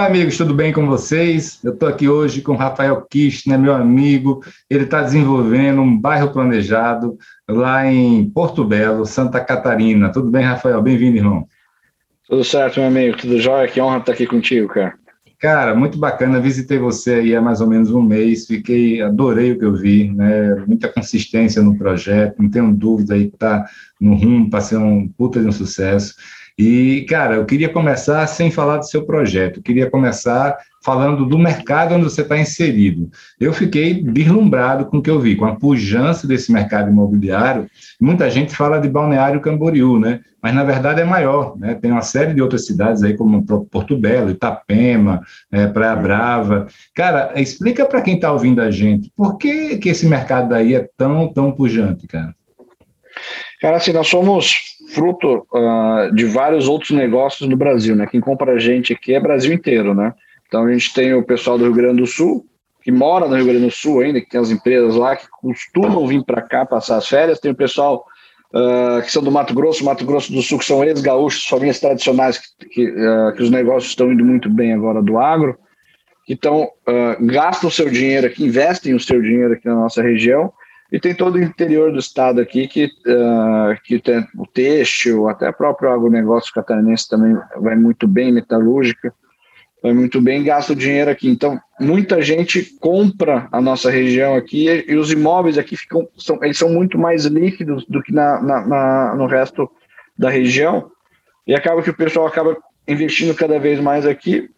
Olá, amigos, tudo bem com vocês? Eu estou aqui hoje com Rafael Kirchner, meu amigo. Ele está desenvolvendo um bairro planejado lá em Porto Belo, Santa Catarina. Tudo bem, Rafael? Bem-vindo, irmão. Tudo certo, meu amigo. Tudo jóia? Que honra estar aqui contigo, cara. Cara, muito bacana. Visitei você aí há mais ou menos um mês. Fiquei, adorei o que eu vi, né? Muita consistência no projeto. Não tenho dúvida aí que está no rumo para ser um puta de um sucesso. E, cara, eu queria começar sem falar do seu projeto, eu queria começar falando do mercado onde você está inserido. Eu fiquei deslumbrado com o que eu vi, com a pujança desse mercado imobiliário. Muita gente fala de Balneário Camboriú, né? Mas na verdade é maior, né? Tem uma série de outras cidades aí, como Porto Belo, Itapema, é, Praia Brava. Cara, explica para quem está ouvindo a gente, por que, que esse mercado aí é tão, tão pujante, cara? Cara, assim, nós somos fruto uh, de vários outros negócios no Brasil, né? Quem compra a gente aqui é Brasil inteiro, né? Então a gente tem o pessoal do Rio Grande do Sul, que mora no Rio Grande do Sul ainda, que tem as empresas lá que costumam vir para cá passar as férias, tem o pessoal uh, que são do Mato Grosso, Mato Grosso do Sul, que são ex-gaúchos, famílias tradicionais, que, que, uh, que, os negócios estão indo muito bem agora do agro, então, gastam o seu dinheiro aqui, investem o seu dinheiro aqui na nossa região, e tem todo o interior do estado aqui que, uh, que tem o têxtil, até o próprio agronegócio catarinense também vai muito bem, metalúrgica, vai muito bem, gasta o dinheiro aqui. Então, muita gente compra a nossa região aqui e, e os imóveis aqui ficam, são, eles são muito mais líquidos do que na, na, na, no resto da região. E acaba que o pessoal acaba investindo cada vez mais aqui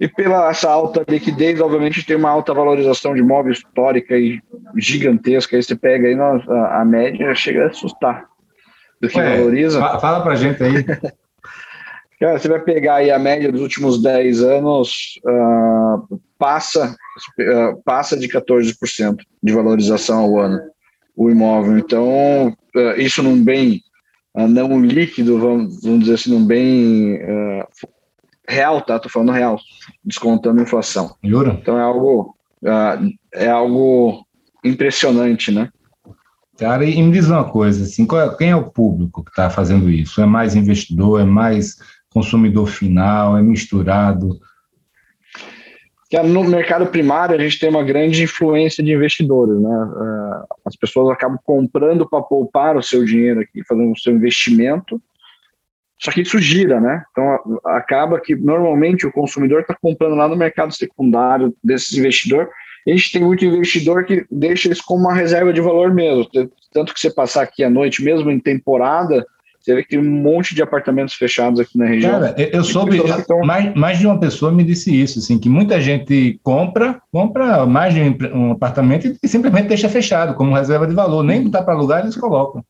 e pela essa alta liquidez, obviamente, tem uma alta valorização de imóvel histórica e gigantesca. Aí você pega aí a, a média chega a assustar do que Ué, valoriza. Fala pra gente aí. Cara, você vai pegar aí a média dos últimos 10 anos, uh, passa, uh, passa de 14% de valorização ao ano o imóvel. Então, uh, isso num bem não líquido, vamos, vamos dizer assim, num bem real, tá? Tô falando real, descontando a inflação. Jura? Então é algo, uh, é algo impressionante, né? Cara, e me diz uma coisa, assim, é, quem é o público que está fazendo isso? É mais investidor, é mais consumidor final, é misturado? No mercado primário, a gente tem uma grande influência de investidores, né? Ah, as pessoas acabam comprando para poupar o seu dinheiro aqui, fazendo o seu investimento, só que isso gira, né? Então acaba que normalmente o consumidor está comprando lá no mercado secundário desses investidores. A gente tem muito investidor que deixa isso como uma reserva de valor mesmo. Tanto que você passar aqui à noite, mesmo em temporada, você vê que tem um monte de apartamentos fechados aqui na região. Cara, eu soube, estão... mais, mais de uma pessoa me disse isso, assim, que muita gente compra, compra mais de um apartamento e simplesmente deixa fechado, como reserva de valor. Nem está para alugar, eles colocam.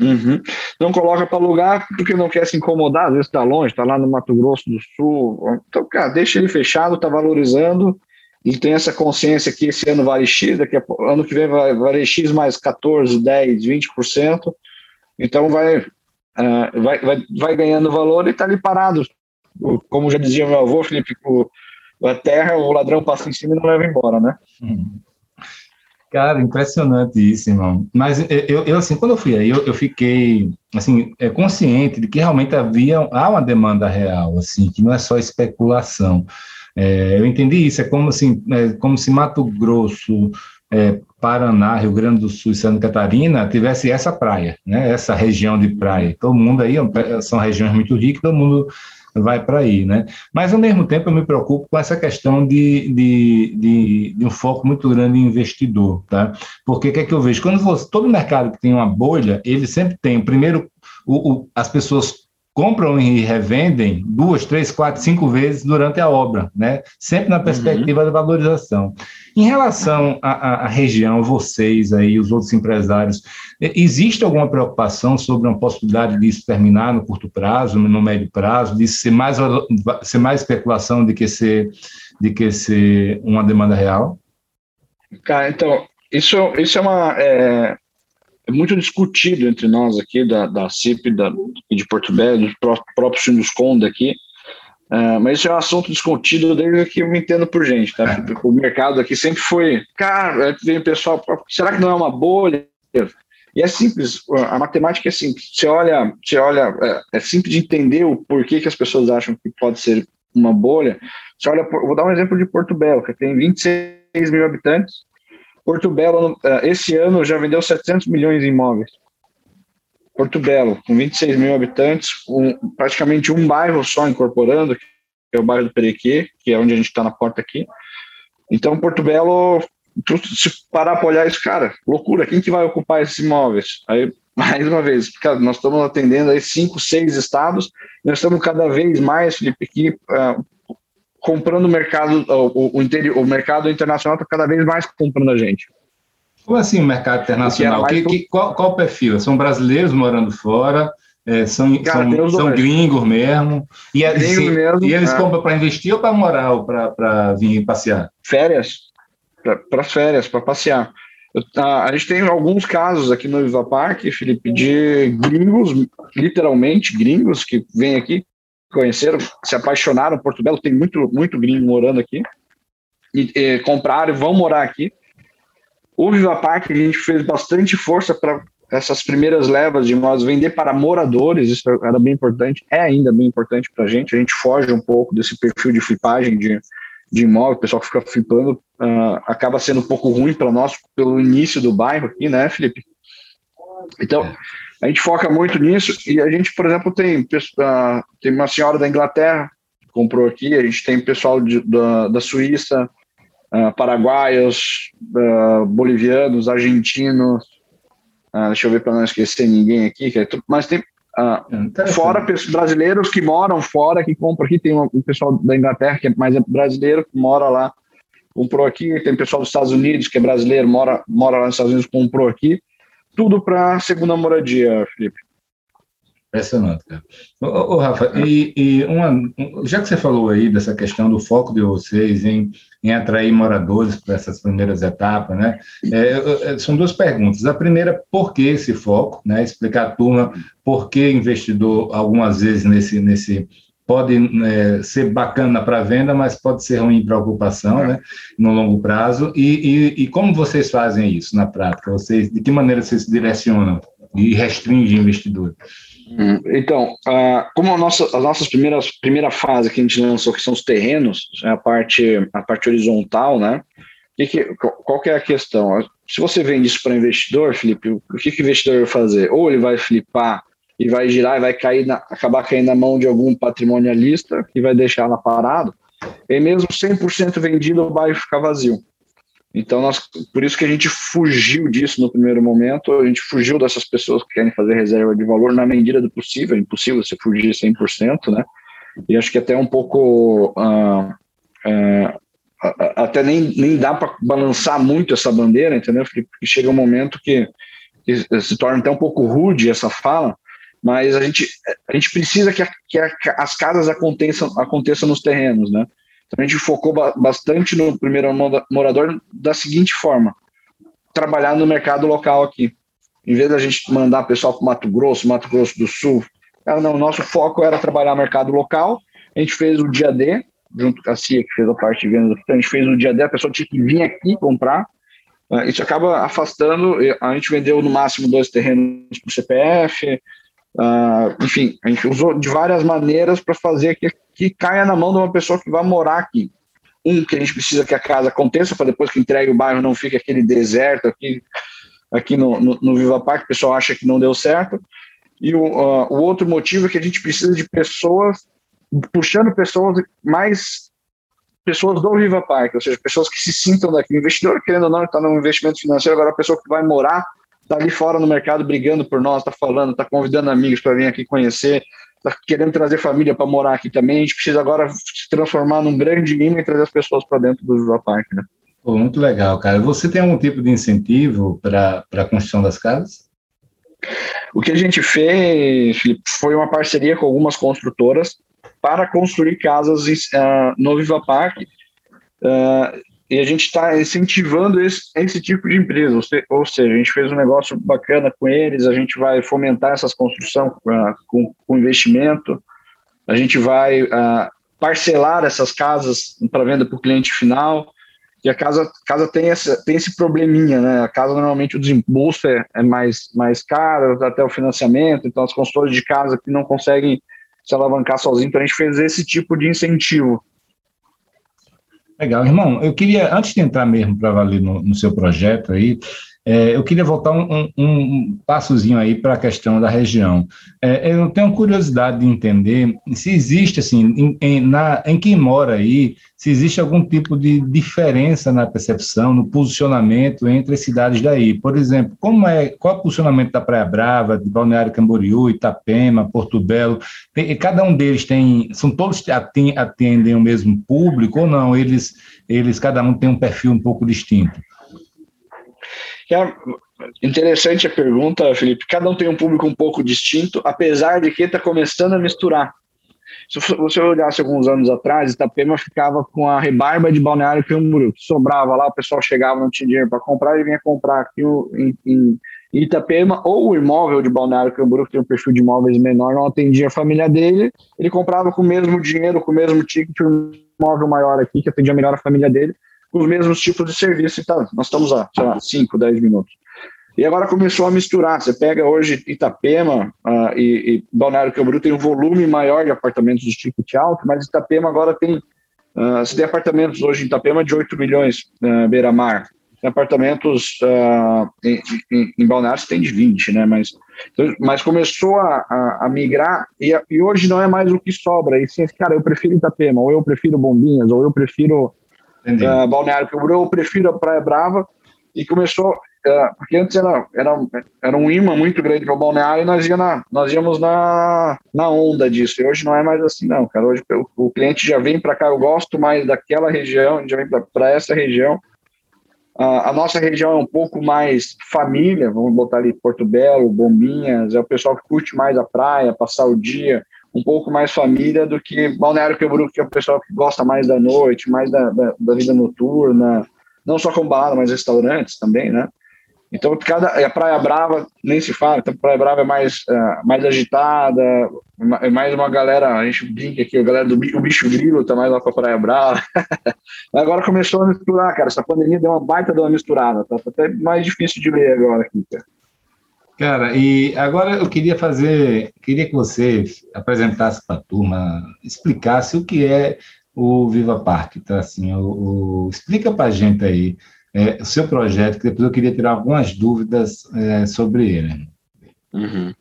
Uhum. Não coloca para alugar porque não quer se incomodar, às vezes está longe, está lá no Mato Grosso do Sul. Então, cara, deixa ele fechado, está valorizando e tem essa consciência que esse ano vale X, daqui a, ano que vem vai vale X mais 14, 10, 20%. Então vai, uh, vai, vai, vai ganhando valor e está ali parado, como já dizia meu avô, Felipe, a terra, o ladrão passa em cima e não leva embora, né? Uhum. Cara, impressionante isso, irmão. Mas eu, eu assim, quando eu fui aí, eu, eu fiquei, assim, é, consciente de que realmente havia, há uma demanda real, assim, que não é só especulação. É, eu entendi isso, é como, assim, é como se Mato Grosso, é, Paraná, Rio Grande do Sul e Santa Catarina tivesse essa praia, né, essa região de praia. Todo mundo aí, são regiões muito ricas, todo mundo vai para aí, né? Mas, ao mesmo tempo, eu me preocupo com essa questão de, de, de, de um foco muito grande em investidor, tá? Porque o que é que eu vejo? Quando você, todo mercado que tem uma bolha, ele sempre tem, primeiro, o, o, as pessoas compram e revendem duas, três, quatro, cinco vezes durante a obra, né? Sempre na perspectiva uhum. da valorização. Em relação à, à, região, vocês aí, os outros empresários, existe alguma preocupação sobre uma possibilidade disso terminar no curto prazo, no médio prazo, disso ser mais, ser mais especulação do que ser, de que ser uma demanda real? Cara, então, isso, isso é uma. É é muito discutido entre nós aqui, da, da CIP, da, de Porto Belo, do próprio Sindusconda aqui, uh, mas isso é um assunto discutido desde que eu me entendo por gente, tá? É. O mercado aqui sempre foi, cara, vem o pessoal, será que não é uma bolha? E é simples, a matemática é simples. Você olha, você olha, é, é simples de entender o porquê que as pessoas acham que pode ser uma bolha. Você olha, vou dar um exemplo de Porto Belo, que tem 26 mil habitantes, Porto Belo, eh, esse ano, já vendeu 700 milhões em imóveis. Porto Belo, com 26 mil habitantes, um, praticamente um bairro só incorporando, que é o bairro do Perequê, que é onde a gente está na porta aqui. Então, Porto Belo, se parar para olhar isso, cara, loucura, quem que vai ocupar esses imóveis? Aí, mais uma vez, cara, nós estamos atendendo aí cinco, seis estados, nós estamos cada vez mais, Felipe, aqui, uh, comprando o mercado, o, o, interior, o mercado internacional está cada vez mais comprando a gente. Como assim o mercado internacional? Que, que, qual, qual o perfil? São brasileiros morando fora? É, são, Cara, são, são gringos mesmo? E, é, se, mesmo, e eles é. compram para investir ou para morar ou para vir passear? Férias. Para férias, para passear. A, a gente tem alguns casos aqui no Viva Park, Felipe, de gringos, literalmente gringos, que vêm aqui conheceram, se apaixonaram. Porto Belo tem muito, muito gringo morando aqui. E, e compraram e vão morar aqui. O Viva Park, a gente fez bastante força para essas primeiras levas de imóveis vender para moradores, isso era bem importante, é ainda bem importante para a gente. A gente foge um pouco desse perfil de flipagem de, de imóvel, o pessoal que fica flipando uh, acaba sendo um pouco ruim para nós pelo início do bairro aqui, né, Felipe? Então. A gente foca muito nisso e a gente, por exemplo, tem, uh, tem uma senhora da Inglaterra que comprou aqui, a gente tem pessoal de, da, da Suíça, uh, paraguaios, uh, bolivianos, argentinos, deixa eu ver para não esquecer ninguém aqui, é mas tem é fora brasileiros que moram fora, que compram aqui, tem um, um pessoal da Inglaterra que é mais brasileiro que mora lá, comprou aqui, tem pessoal dos Estados Unidos que é brasileiro, mora, mora lá nos Estados Unidos, comprou aqui tudo para segunda moradia, Felipe. Impressionante, cara. Ô, ô Rafa, e, e uma, já que você falou aí dessa questão do foco de vocês em, em atrair moradores para essas primeiras etapas, né? É, é, são duas perguntas. A primeira, por que esse foco, né? Explicar a turma por que investidor, algumas vezes, nesse, nesse pode é, ser bacana para venda, mas pode ser ruim para ocupação, né, no longo prazo. E, e, e, como vocês fazem isso na prática? Vocês, de que maneira vocês se direcionam e restringem investidores? Hum, então, como a nossa, as nossas primeiras primeira fase que a gente lançou, que são os terrenos, é a parte a parte horizontal, né? Que que, qual que é a questão? Se você vende isso para investidor, Felipe, o que, que o investidor vai fazer? Ou ele vai flipar e vai girar e vai cair na, acabar caindo na mão de algum patrimonialista que vai deixar ela parado, e mesmo 100% vendido, o bairro fica vazio. Então, nós, por isso que a gente fugiu disso no primeiro momento, a gente fugiu dessas pessoas que querem fazer reserva de valor na medida do possível, é impossível você fugir 100%, né? E acho que até um pouco. Uh, uh, até nem, nem dá para balançar muito essa bandeira, entendeu? Porque chega um momento que, que se torna até um pouco rude essa fala, mas a gente, a gente precisa que, a, que a, as casas aconteçam, aconteçam nos terrenos, né? Então a gente focou ba bastante no primeiro morador da seguinte forma: trabalhar no mercado local aqui. Em vez da gente mandar pessoal para Mato Grosso, Mato Grosso do Sul, cara, não, o nosso foco era trabalhar mercado local, A gente fez o dia D, junto com a CIA, que fez a parte de vendas, a gente fez o dia D, a pessoa tinha que vir aqui comprar. Uh, isso acaba afastando, a gente vendeu no máximo dois terrenos para o CPF, uh, enfim, a gente usou de várias maneiras para fazer que, que caia na mão de uma pessoa que vai morar aqui. Um, que a gente precisa que a casa aconteça, para depois que entregue o bairro não fique aquele deserto aqui, aqui no, no, no Viva Parque, o pessoal acha que não deu certo. E o, uh, o outro motivo é que a gente precisa de pessoas, puxando pessoas mais pessoas do Viva Parque, ou seja, pessoas que se sintam daqui. O investidor, querendo ou não, está no investimento financeiro, agora a pessoa que vai morar, está ali fora no mercado brigando por nós, está falando, está convidando amigos para vir aqui conhecer, está querendo trazer família para morar aqui também. A gente precisa agora se transformar num grande imã e trazer as pessoas para dentro do Viva Parque, né? Pô, muito legal, cara. Você tem algum tipo de incentivo para a construção das casas? O que a gente fez, Felipe, foi uma parceria com algumas construtoras para construir casas uh, no Viva Parque. Uh, e a gente está incentivando esse, esse, tipo de empresa, ou seja, a gente fez um negócio bacana com eles, a gente vai fomentar essas construções uh, com, com, investimento, a gente vai parcelar essas casas para venda para o cliente final, e a casa, casa tem, essa, tem esse probleminha, né? A casa normalmente o desembolso é, é mais, mais caro, até o financiamento, então as consultoras de casa que não conseguem se alavancar sozinho, então a gente fez esse tipo de incentivo. Legal, irmão. Eu queria, antes de entrar mesmo para valer no, no seu projeto aí, é, eu queria voltar um, um, um passozinho aí para a questão da região. É, eu tenho curiosidade de entender se existe, assim, em, em, na, em quem mora aí, se existe algum tipo de diferença na percepção, no posicionamento entre as cidades daí. Por exemplo, como é, qual é o posicionamento da Praia Brava, de Balneário Camboriú, Itapema, Porto Belo? Tem, cada um deles tem, são todos atendem, atendem o mesmo público ou não? Eles, eles, cada um tem um perfil um pouco distinto. É interessante a pergunta, Felipe. Cada um tem um público um pouco distinto, apesar de que está começando a misturar. Se você olhasse alguns anos atrás, Itapema ficava com a rebarba de Balneário Camboriú, que sobrava lá, o pessoal chegava, não tinha dinheiro para comprar, e vinha comprar aqui em, em, Itapema, ou o imóvel de Balneário Camboriú, que tem um perfil de imóveis menor, não atendia a família dele, ele comprava com o mesmo dinheiro, com o mesmo ticket, um imóvel maior aqui, que atendia melhor a família dele, os mesmos tipos de serviço e. Nós estamos há, sei lá, 5, 10 minutos. E agora começou a misturar. Você pega hoje Itapema uh, e, e Balneário Camboriú tem um volume maior de apartamentos de ticket alto, mas Itapema agora tem. Uh, você tem apartamentos hoje em Itapema de 8 milhões uh, beira-mar. Tem apartamentos uh, em, em, em Balneário você tem de 20, né? Mas, então, mas começou a, a, a migrar e, e, hoje não é mais o que sobra. E sim, cara, eu prefiro Itapema, ou eu prefiro Bombinhas, ou eu prefiro uh, Balneário Camboriú, eu prefiro a Praia Brava, e começou, uh, porque antes era, era, era um imã muito grande para o Balneário e nós, ia na, nós íamos na, na onda disso, e hoje não é mais assim não, cara, hoje o, o cliente já vem para cá, eu gosto mais daquela região, já vem para essa região, Uh, a nossa região é um pouco mais família, vamos botar ali Porto Belo, Bombinhas, é o pessoal que curte mais a praia, passar o dia, um pouco mais família do que Balneário Camboriú, que é o pessoal que gosta mais da noite, mais da, da, da vida noturna, não só com balada, mas restaurantes também, né? Então, cada, a Praia Brava nem se fala, então a Praia Brava é mais, uh, mais agitada, é mais uma galera, a gente brinca aqui, a galera do o bicho grilo tá mais lá pra Praia Brava. agora começou a misturar, cara, essa pandemia deu uma baita de uma misturada, tá, tá até mais difícil de ler agora aqui, cara. Cara, e agora eu queria fazer, queria que você apresentasse para a turma, explicasse o que é o Viva Parque, tá? Assim, o, o explica para a gente aí é, o seu projeto, que depois eu queria tirar algumas dúvidas é, sobre ele. Uhum.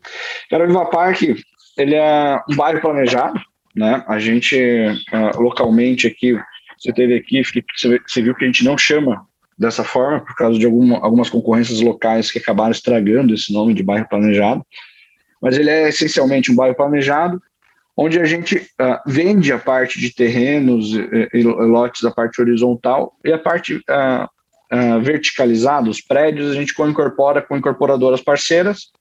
Cara, o Viva Parque, ele é um bairro planejado, né? A gente, uh, localmente aqui, você teve aqui, você viu que a gente não chama dessa forma, por causa de alguma, algumas concorrências locais que acabaram estragando esse nome de bairro planejado. Mas ele é essencialmente um bairro planejado, onde a gente uh, vende a parte de terrenos e, e, lotes da parte horizontal e a parte uh, uh, verticalizada, os prédios, a gente incorpora com incorporadoras parceiras.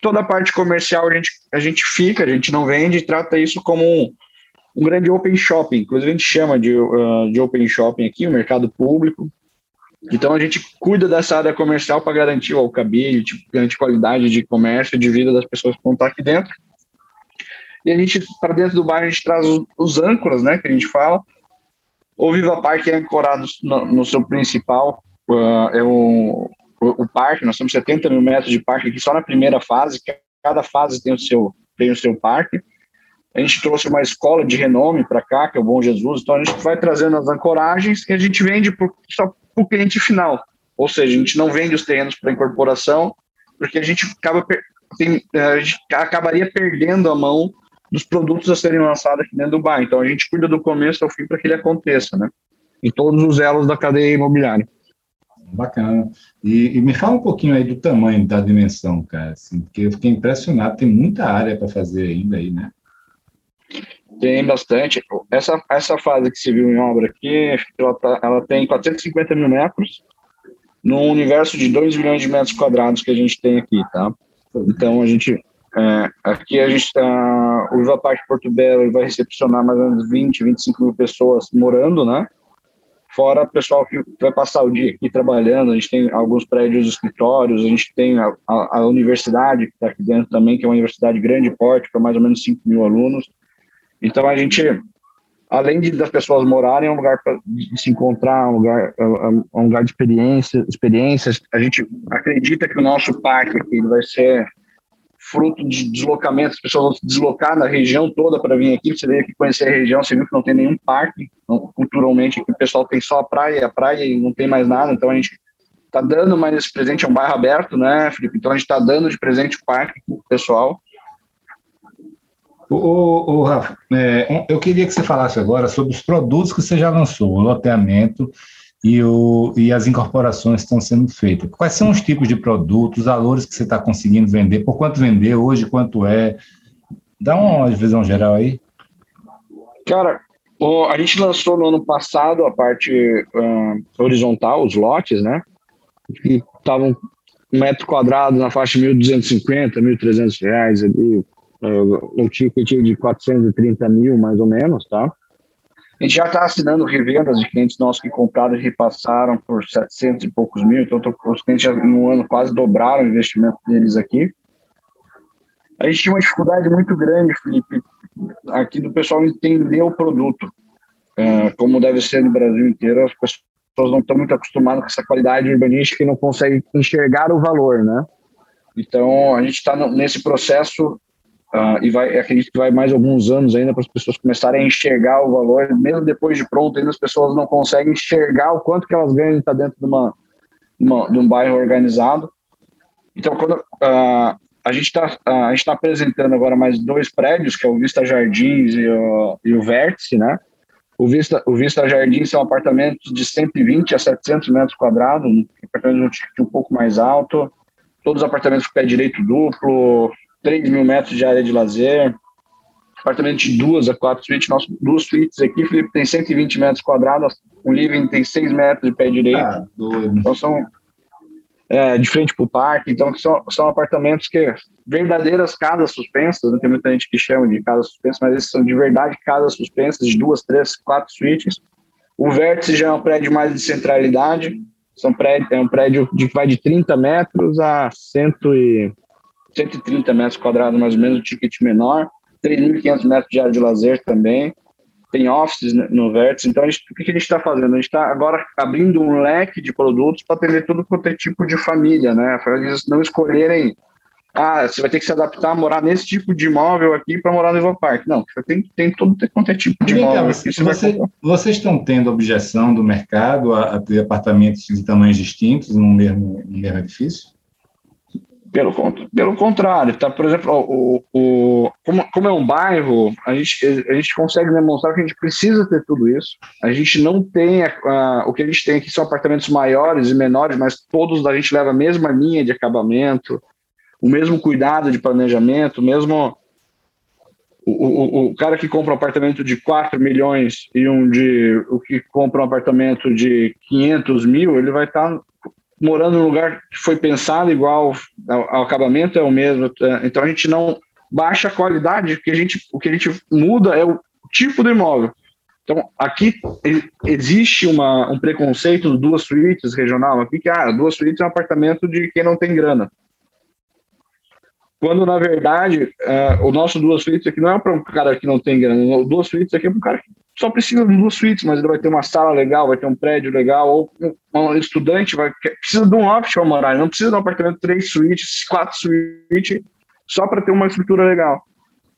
Toda a parte comercial a gente, a gente fica, a gente não vende e trata isso como um, um grande open shopping, inclusive a gente chama de, de open shopping aqui, o mercado público, então a gente cuida dessa área comercial para garantir o alcability, garantir qualidade de comércio de vida das pessoas que estão aqui dentro. E a gente, para dentro do bairro, a gente traz os, os, âncoras, né, que a gente fala. O Viva Park é ancorado no, no seu principal, uh, é o, o, o, parque, nós temos 70 mil metros de parque aqui só na primeira fase, cada fase tem o seu, tem o seu parque. A gente trouxe uma escola de renome para cá, que é o Bom Jesus, então a gente vai trazendo as ancoragens e a gente vende por, só para o cliente final. Ou seja, a gente não vende os terrenos para incorporação, porque a gente acaba tem, a gente acabaria perdendo a mão dos produtos a serem lançados aqui dentro do bairro. Então a gente cuida do começo ao fim para que ele aconteça, né? Em todos os elos da cadeia imobiliária. Bacana. E, e me fala um pouquinho aí do tamanho da dimensão, cara, assim, porque eu fiquei impressionado, tem muita área para fazer ainda aí, né? Tem bastante. Essa, essa fase que se viu em obra aqui, ela, tá, ela tem 450 mil metros, num universo de 2 milhões de metros quadrados que a gente tem aqui, tá? Então, a gente, é, aqui a gente está, o Viva Parque Porto Belo vai recepcionar mais ou menos 20, 25 mil pessoas morando, né? Fora o pessoal que vai passar o dia aqui trabalhando, a gente tem alguns prédios escritórios, a gente tem a, a, a universidade que está aqui dentro também, que é uma universidade grande porte, para mais ou menos 5 mil alunos. Então, a gente além de das pessoas morarem, é um lugar para se encontrar, um lugar, é, é um lugar de experiência, experiências. A gente acredita que o nosso parque aqui vai ser fruto de deslocamento, as pessoas vão se deslocar na região toda para vir aqui, você veio aqui conhecer a região, você viu que não tem nenhum parque, culturalmente aqui o pessoal tem só a praia, a praia e não tem mais nada, então a gente está dando mais esse presente, é um bairro aberto, né, Felipe? Então a gente está dando de presente o parque para o pessoal, o, o, Rafa, é, eu queria que você falasse agora sobre os produtos que você já lançou, o loteamento e, o, e as incorporações que estão sendo feitas. Quais são os tipos de produtos, os valores que você está conseguindo vender, por quanto vender hoje, quanto é? Dá uma visão geral aí. Cara, a gente lançou no ano passado a parte uh, horizontal, os lotes, né? Que estavam um metro quadrado na faixa de 1.250, 1.300 reais ali, um ticket de 430 mil, mais ou menos, tá? A gente já está assinando revendas de clientes nossos que compraram e repassaram por 700 e poucos mil, então os clientes já no ano quase dobraram o investimento deles aqui. A gente tinha uma dificuldade muito grande, Felipe, aqui do pessoal entender o produto, é, como deve ser no Brasil inteiro. As pessoas não estão muito acostumadas com essa qualidade urbanística e não conseguem enxergar o valor, né? Então, a gente está nesse processo Uh, e vai, acredito que vai mais alguns anos ainda para as pessoas começarem a enxergar o valor, mesmo depois de pronto, ainda as pessoas não conseguem enxergar o quanto que elas ganham estar dentro de, uma, uma, de um bairro organizado. Então, quando uh, a gente está uh, a gente tá apresentando agora mais dois prédios, que é o Vista Jardins e o, e o Vértice, né? O Vista, o Vista Jardins são apartamentos de 120 a 700 metros quadrados, um apartamento de um pouco mais alto, todos os apartamentos com pé direito duplo, 3 mil metros de área de lazer, apartamento de duas a quatro suítes, nosso, duas suítes aqui, Felipe, tem 120 metros quadrados, o living tem 6 metros de pé direito, ah, então são é, de frente para o parque, então são, são apartamentos que verdadeiras casas suspensas, não tem muita gente que chama de casas suspensas, mas esses são de verdade casas suspensas, de duas, três, quatro suítes, o vértice já é um prédio mais de centralidade, são prédio, é um prédio de, que vai de 30 metros a 100 e 130 metros quadrados, mais ou menos, o ticket menor, 3.500 metros de área de lazer também, tem offices no Vértice. Então, gente, o que a gente está fazendo? A gente está agora abrindo um leque de produtos para atender todo quanto é tipo de família, né? Para eles não escolherem, ah, você vai ter que se adaptar a morar nesse tipo de imóvel aqui para morar no Ivan Park. Não, você tem, tem todo quanto é tipo de imóvel. Você, você vocês estão tendo objeção do mercado a, a, ter apartamentos de tamanhos distintos no mesmo, no mesmo edifício? Pelo, pelo contrário, tá? Por exemplo, o, o, como, como é um bairro, a gente, a gente consegue demonstrar que a gente precisa ter tudo isso. A gente não tem a, a, o que a gente tem aqui são apartamentos maiores e menores, mas todos a gente leva a mesma linha de acabamento, o mesmo cuidado de planejamento, mesmo o, o, o cara que compra um apartamento de 4 milhões e um de o que compra um apartamento de 500 mil, ele vai estar tá morando num lugar que foi pensado igual, o acabamento é o mesmo, é, então a gente não baixa a qualidade, o que a gente, o que a gente muda é o tipo do imóvel. Então, aqui existe uma, um preconceito de duas suítes regional, aqui que ah, duas suítes é um apartamento de quem não tem grana. Quando na verdade uh, o nosso duas suítes aqui não é para um cara que não tem grana, o duas suítes aqui é para um cara que só precisa de duas suítes, mas ele vai ter uma sala legal, vai ter um prédio legal, ou um estudante vai precisa de um office para morar, não precisa de um apartamento três suítes, quatro suítes, só para ter uma estrutura legal.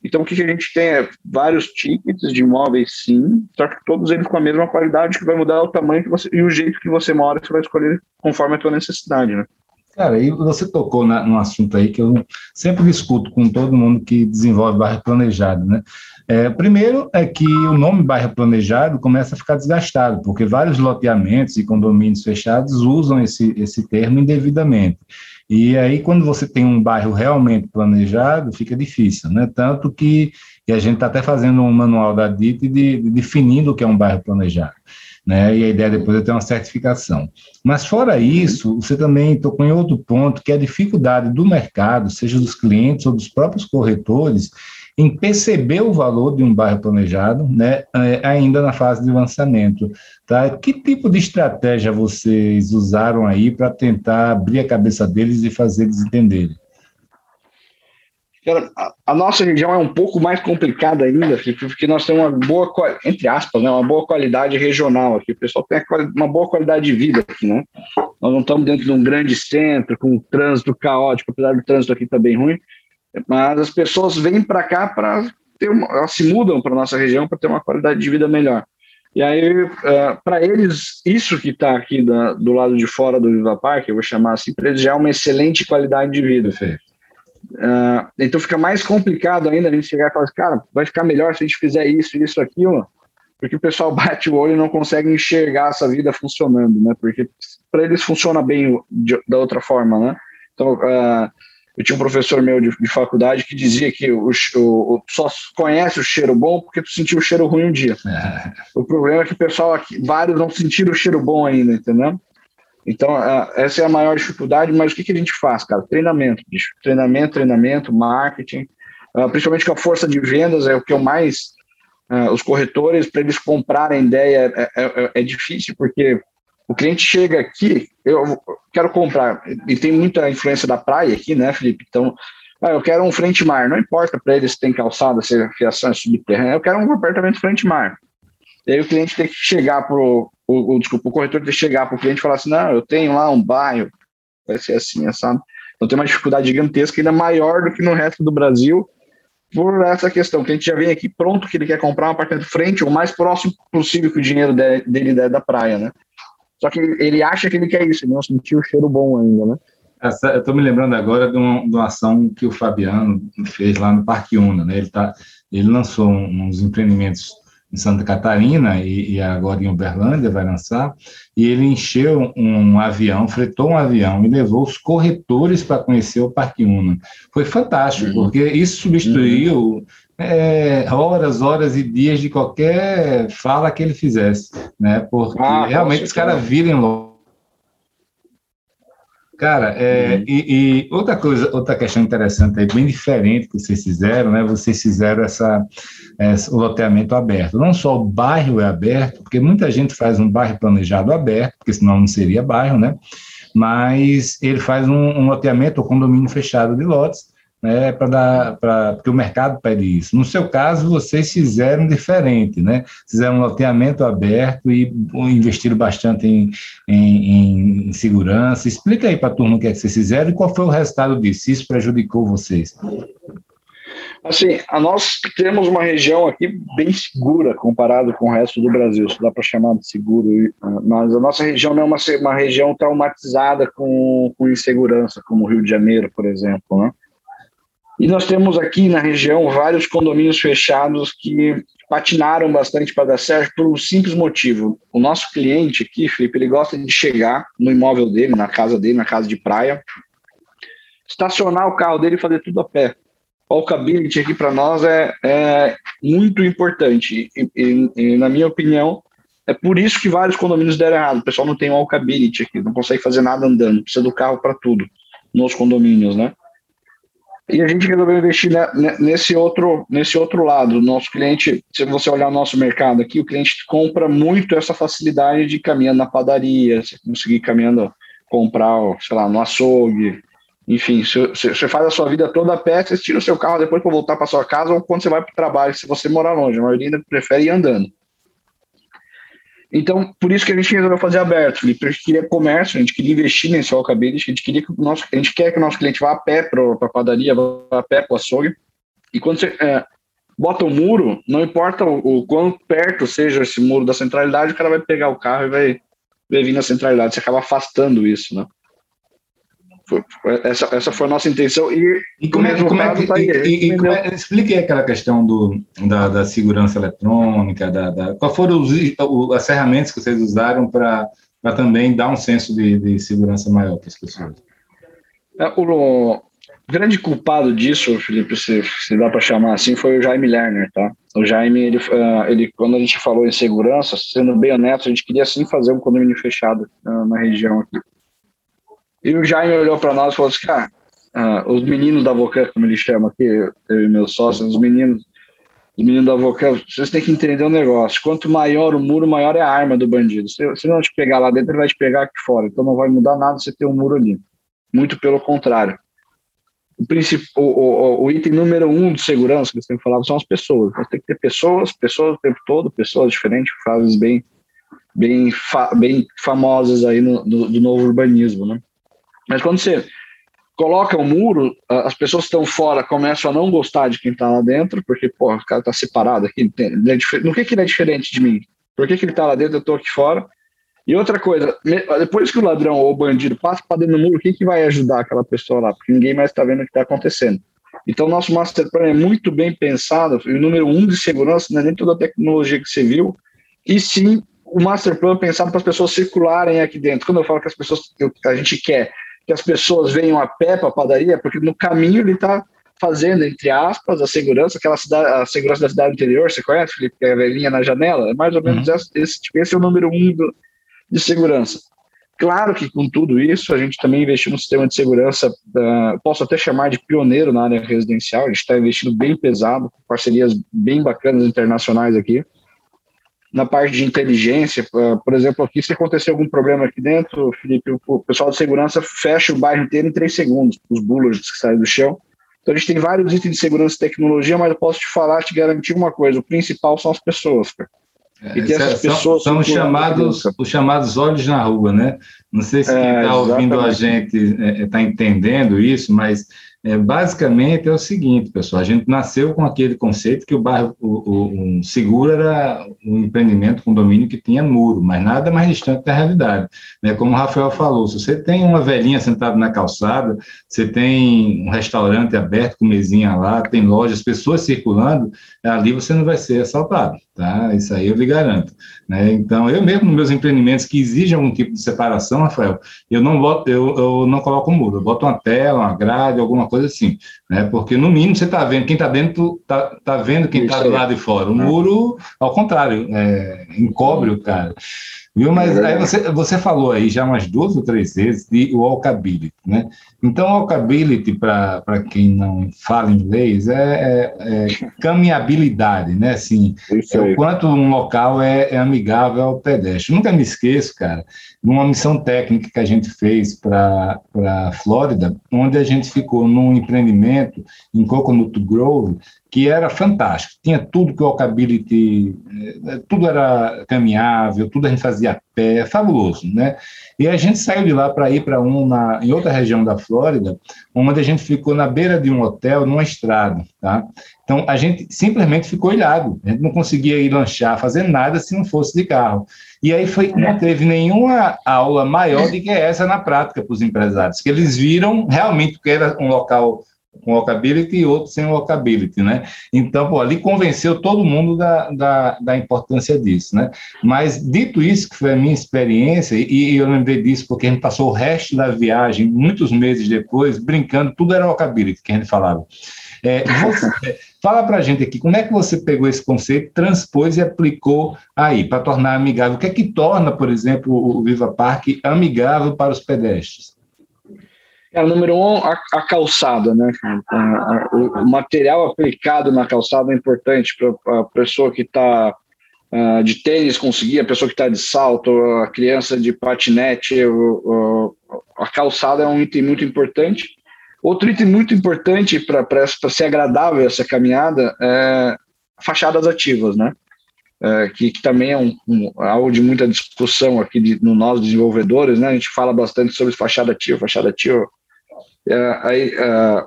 Então, o que, a gente tem é vários tickets de imóveis, sim, só que todos eles com a mesma qualidade, que vai mudar o tamanho você, e o jeito que você mora, você vai escolher conforme a tua necessidade, né? Cara, e você tocou na, num assunto aí que eu sempre discuto com todo mundo que desenvolve bairro planejado, né? É, primeiro é que o nome bairro planejado começa a ficar desgastado, porque vários loteamentos e condomínios fechados usam esse, esse termo indevidamente. E aí, quando você tem um bairro realmente planejado, fica difícil, né? Tanto que e a gente está até fazendo um manual da DIT de, de definindo o que é um bairro planejado. Né? E a ideia depois é ter uma certificação. Mas fora isso, você também tocou em outro ponto, que é a dificuldade do mercado, seja dos clientes ou dos próprios corretores, em perceber o valor de um bairro planejado, né, é, ainda na fase de lançamento. Tá? Que tipo de estratégia vocês usaram aí para tentar abrir a cabeça deles e fazer eles entenderem? A nossa região é um pouco mais complicada ainda, porque nós temos uma boa, entre aspas, né, uma boa qualidade regional aqui. O pessoal tem uma boa qualidade de vida aqui, né? Nós não estamos dentro de um grande centro, com um trânsito caótico, apesar do trânsito aqui tá bem ruim, mas as pessoas vêm para cá para ter uma, elas se mudam para nossa região para ter uma qualidade de vida melhor. E aí, é, para eles, isso que está aqui da, do lado de fora do Viva Park, eu vou chamar assim, para eles já é uma excelente qualidade de vida. Uh, então fica mais complicado ainda a gente chegar e falar assim, cara, vai ficar melhor se a gente fizer isso, isso, aquilo, porque o pessoal bate o olho e não consegue enxergar essa vida funcionando, né? Porque para eles funciona bem de, da outra forma, né? Então, uh, eu tinha um professor meu de, de faculdade que dizia que o, o, só conhece o cheiro bom porque tu sentiu o cheiro ruim um dia. É. O problema é que o pessoal aqui, vários não sentiram o cheiro bom ainda, entendeu? Então, essa é a maior dificuldade, mas o que, que a gente faz, cara? Treinamento, bicho. Treinamento, treinamento, marketing, uh, principalmente com a força de vendas, é o que eu mais. Uh, os corretores, para eles comprarem ideia, é, é, é, é difícil, porque o cliente chega aqui, eu quero comprar, e tem muita influência da praia aqui, né, Felipe? Então, ah, eu quero um frente mar, não importa para ele se tem calçada, se a fiação é subterrânea, eu quero um apartamento frente mar. E aí o cliente tem que chegar pro, o, o, desculpa, o corretor que chegar para o cliente e falar assim, não, eu tenho lá um bairro, vai ser assim, sabe? Então tem uma dificuldade gigantesca, ainda maior do que no resto do Brasil, por essa questão. O cliente já vem aqui pronto que ele quer comprar um apartamento frente, o mais próximo possível que o dinheiro dele der da praia, né? Só que ele acha que ele quer isso, ele não sentiu o cheiro bom ainda, né? Essa, eu estou me lembrando agora de uma, de uma, ação que o Fabiano fez lá no Parque Una, né? Ele, tá, ele lançou uns empreendimentos em Santa Catarina e, e, agora em Uberlândia vai lançar, e ele encheu um avião, fretou um avião e levou os corretores para conhecer o Parque Una. Foi fantástico, uhum. porque isso substituiu uhum é, horas, horas e dias de qualquer fala que ele fizesse, né? Porque ah, realmente os caras virem logo. Cara, é, uhum. e, e, outra coisa, outra questão interessante aí, bem diferente que vocês fizeram, né? Vocês fizeram essa, essa, o loteamento aberto. Não só o bairro é aberto, porque muita gente faz um bairro planejado aberto, porque senão não seria bairro, né? Mas ele faz um, um loteamento ou condomínio fechado de lotes, né, para dar, para porque o mercado pede isso. No seu caso, vocês fizeram diferente, né? Fizeram um loteamento aberto e investiram bastante em, em, em segurança. Explica aí para a turma o que, é que vocês fizeram e qual foi o resultado disso. Isso prejudicou vocês? Assim, a nós temos uma região aqui bem segura comparado com o resto do Brasil, se dá para chamar de seguro, mas a nossa região não é uma, uma região traumatizada com, com insegurança, como o Rio de Janeiro, por exemplo, né? E nós temos aqui na região vários condomínios fechados que patinaram bastante para dar certo por um simples motivo. O nosso cliente aqui, Felipe, ele gosta de chegar no imóvel dele, na casa dele, na casa de praia, estacionar o carro dele e fazer tudo a pé. O walkability aqui para nós é, é, muito importante. E, e, e, na minha opinião, é por isso que vários condomínios deram errado. O pessoal não tem walkability aqui, não consegue fazer nada andando, precisa do carro para tudo nos condomínios, né? E a gente resolveu investir nesse outro, nesse outro lado. Nosso cliente, se você olhar o nosso mercado aqui, o cliente compra muito essa facilidade de caminhar na padaria, você conseguir caminhando, comprar, sei lá, no açougue, enfim, você faz a sua vida toda a pé, você tira o seu carro depois para voltar para sua casa ou quando você vai para o trabalho, se você morar longe. A maioria ainda prefere ir andando. Então, por isso que a gente resolveu fazer aberto, Felipe. A gente queria comércio, a gente queria investir nesse alcability, a gente queria que o nosso, a gente quer que o nosso cliente vá a pé para a padaria, vá a pé para o açougue. E quando você é, bota o muro, não importa o, o quão perto seja esse muro da centralidade, o cara vai pegar o carro e vai, vai vir na centralidade. Você acaba afastando isso, né? Essa, essa foi a nossa intenção. E, e como é, como é que. Tá aí, e, e como é, explique aquela questão do, da, da segurança eletrônica, da, da, qual foram os, as ferramentas que vocês usaram para também dar um senso de, de segurança maior para as pessoas? É, o grande culpado disso, Felipe, se, se dá para chamar assim, foi o Jaime Lerner, tá? O Jaime, ele, uh, ele, quando a gente falou em segurança, sendo bem honesto, a gente queria sim fazer um condomínio fechado uh, na região aqui. E o Jaime olhou para nós e falou assim, cara, ah, os meninos da Vocan, como ele chama aqui, eu e meus sócios, os meninos, os meninos da Vocan, vocês têm que entender um negócio. Quanto maior o muro, maior é a arma do bandido. Se, se não te pegar lá dentro, ele vai te pegar aqui fora. Então não vai mudar nada você ter um muro ali. Muito pelo contrário. O, o, o, o, item número um de segurança que você tem falado são as pessoas. Você tem que ter pessoas, pessoas o tempo todo, pessoas diferentes, frases bem, bem, fa, bem famosas aí no, do novo urbanismo, né? Mas quando você coloca o um muro, as pessoas que estão fora começam a não gostar de quem está lá dentro, porque, pô, o cara está separado aqui. É no que, que ele é diferente de mim? Por que, que ele está lá dentro, eu estou aqui fora? E outra coisa, depois que o ladrão ou o bandido passa para dentro do muro, o que, que vai ajudar aquela pessoa lá? Porque ninguém mais está vendo o que está acontecendo. Então, nosso master plan é muito bem pensado. E o número um de segurança não é nem toda a tecnologia que você viu, e sim o master plan pensado para as pessoas circularem aqui dentro. Quando eu falo que as pessoas, a gente quer que as pessoas venham a pé para a padaria, porque no caminho ele está fazendo, entre aspas, a segurança, aquela cidade, a segurança da cidade interior, você conhece, Felipe, que é a velhinha na janela? É mais ou menos uhum. esse, esse, tipo, esse é o número um do, de segurança. Claro que com tudo isso, a gente também investiu no sistema de segurança, uh, posso até chamar de pioneiro na área residencial, a gente está investindo bem pesado, parcerias bem bacanas internacionais aqui na parte de inteligência, por exemplo, aqui se acontecer algum problema aqui dentro, Felipe, o pessoal de segurança fecha o bairro inteiro em três segundos, os bullets que saem do chão. Então a gente tem vários itens de segurança e tecnologia, mas eu posso te falar, te garantir uma coisa, o principal são as pessoas, cara. E é, essas pessoas são, são chamados, os chamados olhos na rua, né? Não sei se quem está é, ouvindo a gente está é, é entendendo isso, mas é, basicamente é o seguinte, pessoal, a gente nasceu com aquele conceito que o bairro o, o, seguro era um empreendimento, condomínio que tinha muro, mas nada mais distante da realidade. Né? Como o Rafael falou, se você tem uma velhinha sentada na calçada, você tem um restaurante aberto com mesinha lá, tem lojas, pessoas circulando, ali você não vai ser assaltado, tá? Isso aí eu lhe garanto. Né? Então, eu mesmo nos meus empreendimentos que exigem algum tipo de separação, Rafael, eu não boto, eu, eu não coloco muro, eu boto uma tela, uma grade, alguma coisa assim, né? Porque no mínimo você está vendo, quem está dentro está tá vendo quem está do lado de fora. O muro, ao contrário, é, encobre o cara. Viu? Mas é aí você, você falou aí já umas duas ou três vezes de walkability, né? Então, walkability, para quem não fala inglês, é, é, é caminhabilidade, né? Assim, é o quanto um local é, é amigável ao pedestre. Nunca me esqueço, cara, numa missão técnica que a gente fez para a Flórida, onde a gente ficou num empreendimento em Coconut Grove, que era fantástico. Tinha tudo que o walkability, eh, tudo era caminhável, tudo a gente fazia a pé, fabuloso, né? E a gente saiu de lá para ir para um na, em outra região da Flórida, onde a gente ficou na beira de um hotel, numa estrada, tá? Então a gente simplesmente ficou ilhado, a gente não conseguia ir lanchar, fazer nada se não fosse de carro. E aí foi, não teve nenhuma aula maior do que essa na prática para os empresários, que eles viram realmente que era um local com walkability e outro sem walkability, né? Então, pô, ali convenceu todo mundo da, da, da, importância disso, né? Mas, dito isso, que foi a minha experiência, e, e, eu lembrei disso porque a gente passou o resto da viagem, muitos meses depois, brincando, tudo era walkability que a gente falava. É, você, fala para a gente aqui, como é que você pegou esse conceito, transpôs e aplicou aí, para tornar amigável? O que é que torna, por exemplo, o Viva Parque amigável para os pedestres? É, número um, a, a calçada, né? o, o, material aplicado na calçada é importante para a pessoa que está uh, ah, de tênis conseguir, a pessoa que está de salto, a criança de patinete. A calçada é um item muito importante. Outro item muito importante para ser agradável essa caminhada é fachadas ativas, né? É, que, que, também é um, um, algo de muita discussão aqui de, no nós desenvolvedores, né? A gente fala bastante sobre fachada ativa, fachada ativa. É, aí, é,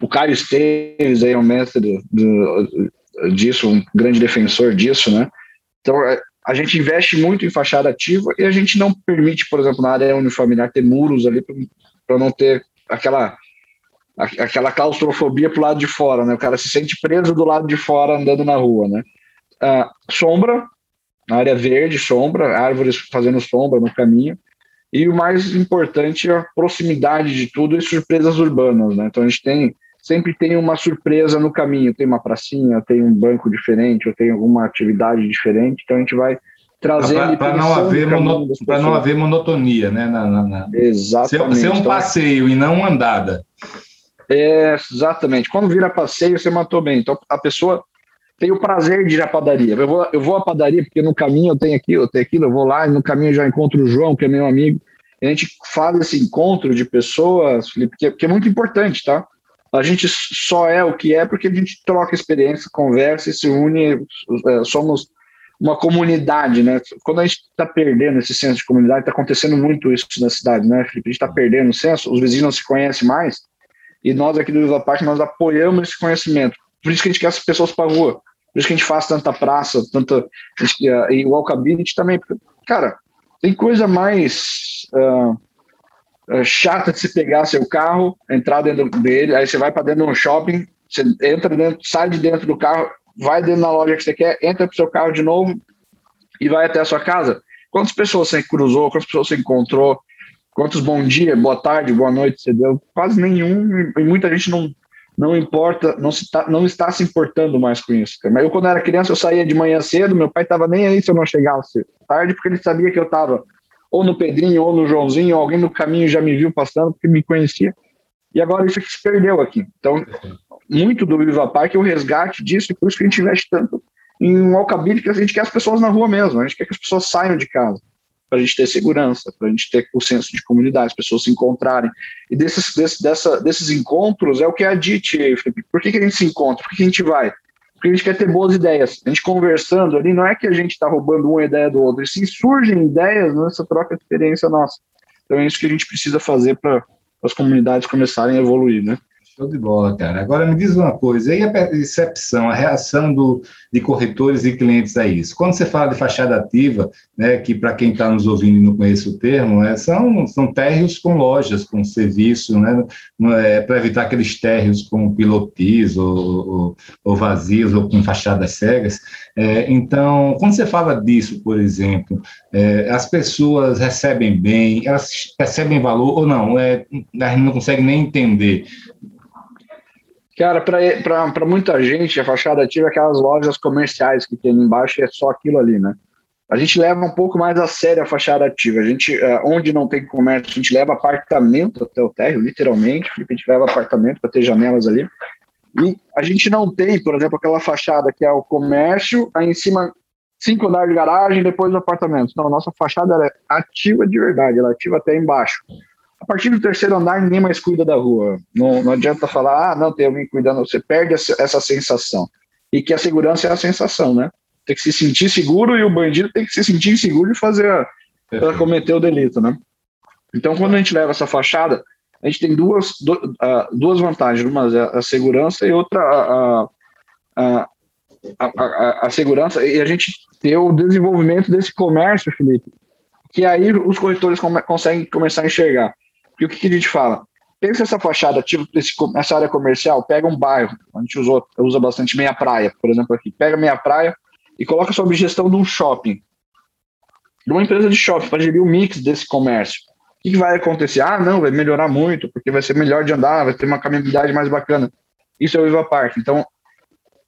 o Caio Esteves aí é um mestre do, disso, um grande defensor disso, né? Então, é, a gente investe muito em fachada ativa e a gente não permite, por exemplo, na área unifamiliar, ter muros ali para não ter aquela aquela claustrofobia para o lado de fora, né? O cara se sente preso do lado de fora andando na rua, né? Ah, sombra, área verde, sombra, árvores fazendo sombra no caminho. E o mais importante é a proximidade de tudo e surpresas urbanas, né? Então a gente tem sempre tem uma surpresa no caminho, tem uma pracinha, tem um banco diferente, ou tem alguma atividade diferente, então a gente vai trazendo para não haver mono, para não haver monotonia, né? Na, na, na... Exatamente. Ser, ser um então, passeio e não uma andada. É, exatamente. Quando vira passeio, você matou bem. Então a pessoa tem o prazer de ir à padaria. Eu vou, eu vou à padaria porque no caminho eu tenho aquilo, eu tenho aquilo, eu vou lá e no caminho já encontro o João, que é meu amigo. A gente faz esse encontro de pessoas, Felipe, que é, que é muito importante, tá? A gente só é o que é porque a gente troca experiência, conversa e se une, é, somos uma comunidade, né? Quando a gente está perdendo esse senso de comunidade, está acontecendo muito isso na cidade, né, Felipe? A gente está perdendo o senso, os vizinhos não se conhecem mais, e nós aqui do Viva Parque, nós apoiamos esse conhecimento. Por isso que a gente quer as pessoas para a rua. Por isso que a gente faz tanta praça, tanta. E o walkability também. Cara, tem coisa mais uh, chata de se pegar seu carro, entrar dentro dele, aí você vai para dentro de um shopping, você entra dentro, sai de dentro do carro, vai dentro da loja que você quer, entra pro seu carro de novo e vai até a sua casa. Quantas pessoas você cruzou, quantas pessoas você encontrou, Quantos bom dia, boa tarde, boa noite você deu? Quase nenhum, e muita gente não, não importa, não, se tá, não está se importando mais com isso. Mas eu, quando era criança, eu saía de manhã cedo, meu pai estava nem aí se eu não chegasse tarde, porque ele sabia que eu estava ou no Pedrinho, ou no Joãozinho, ou alguém no caminho já me viu passando, porque me conhecia. E agora isso aqui se perdeu aqui. Então, muito do Viva Parque é o resgate disso, e por isso que a gente investe tanto em um alcabide, que a gente quer as pessoas na rua mesmo, a gente quer que as pessoas saiam de casa para a gente ter segurança, para a gente ter o senso de comunidade, as pessoas se encontrarem. E desses, desse, dessa, desses encontros é o que é a DIT, Felipe. Por que, que a gente se encontra? Por que, que a gente vai? Porque a gente quer ter boas ideias. A gente conversando ali, não é que a gente está roubando uma ideia do outro, e sim surgem ideias nessa troca de experiência nossa. Então é isso que a gente precisa fazer para as comunidades começarem a evoluir, né? Show de bola, cara. Agora me diz uma coisa, e a percepção, a reação do, de corretores e clientes a isso? Quando você fala de fachada ativa, né, que para quem está nos ouvindo e não conhece o termo, é, são, são térreos com lojas, com serviço, né, é, para evitar aqueles térreos com pilotis ou, ou, ou, vazios ou com fachadas cegas. É, então, quando você fala disso, por exemplo, é, as pessoas recebem bem, elas percebem valor ou não? É, gente não consegue nem entender Cara, para muita gente, a fachada ativa é aquelas lojas comerciais que tem embaixo e é só aquilo ali, né? A gente leva um pouco mais a sério a fachada ativa. A gente, uh, onde não tem comércio, a gente leva apartamento até o térreo, literalmente. A gente leva apartamento para ter janelas ali. E a gente não tem, por exemplo, aquela fachada que é o comércio, aí em cima cinco andares de garagem, depois o apartamento. Não, nossa fachada é ativa de verdade, ela é ativa até embaixo. A partir do terceiro andar, ninguém mais cuida da rua. Não, não adianta falar, ah, não, tem alguém cuidando. Você perde essa sensação. E que a segurança é a sensação, né? Tem que se sentir seguro e o bandido tem que se sentir inseguro e fazer para cometer o delito, né? Então, quando a gente leva essa fachada, a gente tem duas, duas vantagens. Uma é a segurança e outra a, a, a, a, segurança e a gente ter o desenvolvimento desse comércio, Felipe, que aí os corretores conseguem começar a enxergar. E o que, que a gente fala? Pensa essa fachada, tipo esse, essa área comercial, pega um bairro, a gente usou, usa bastante meia praia, por exemplo, aqui. Pega meia praia e coloca sob gestão de um shopping, de uma empresa de shopping, para gerir o mix desse comércio. O que, que vai acontecer? Ah, não, vai melhorar muito, porque vai ser melhor de andar, vai ter uma caminhabilidade mais bacana. Isso é o Viva Park. Então,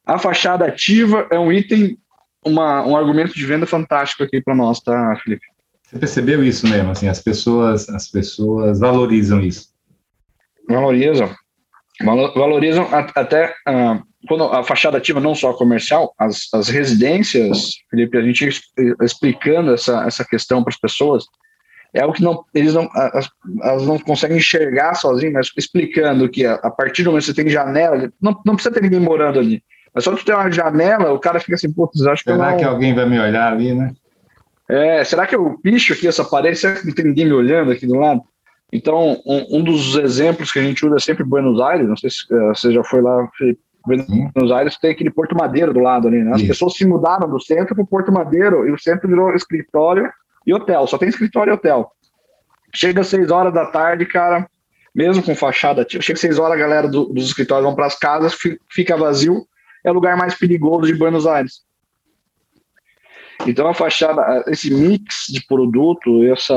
a fachada ativa é um item, uma, um argumento de venda fantástico aqui para nós, tá, Felipe? Você percebeu isso mesmo? Assim, as pessoas, as pessoas valorizam isso. Valorizam. Valorizam até uh, quando a fachada ativa não só comercial, as, as residências, Felipe, a gente explicando essa, essa questão para as pessoas, é o que não, eles não, as, elas não conseguem enxergar sozinhos, mas explicando que a, a, partir do momento que você tem janela, não, não precisa ter ninguém morando ali. Mas só tu ter uma janela, o cara fica assim, putz, acho que Será não... que alguém vai me olhar ali, né? É, será que eu picho aqui essa parede? Será que não tem ninguém me olhando aqui do lado? Então, um, um dos exemplos que a gente usa é sempre Buenos Aires, não sei se uh, você já foi lá, Buenos Aires tem aquele Porto Madeiro do lado ali, né? As Isso. pessoas se mudaram do centro para o Porto Madeiro e o centro virou escritório e hotel, só tem escritório e hotel. Chega às seis horas da tarde, cara, mesmo com fachada ativa, chega às seis horas, a galera do, dos escritórios vão para as casas, fica vazio, é o lugar mais perigoso de Buenos Aires. Então a fachada, esse mix de produto, essa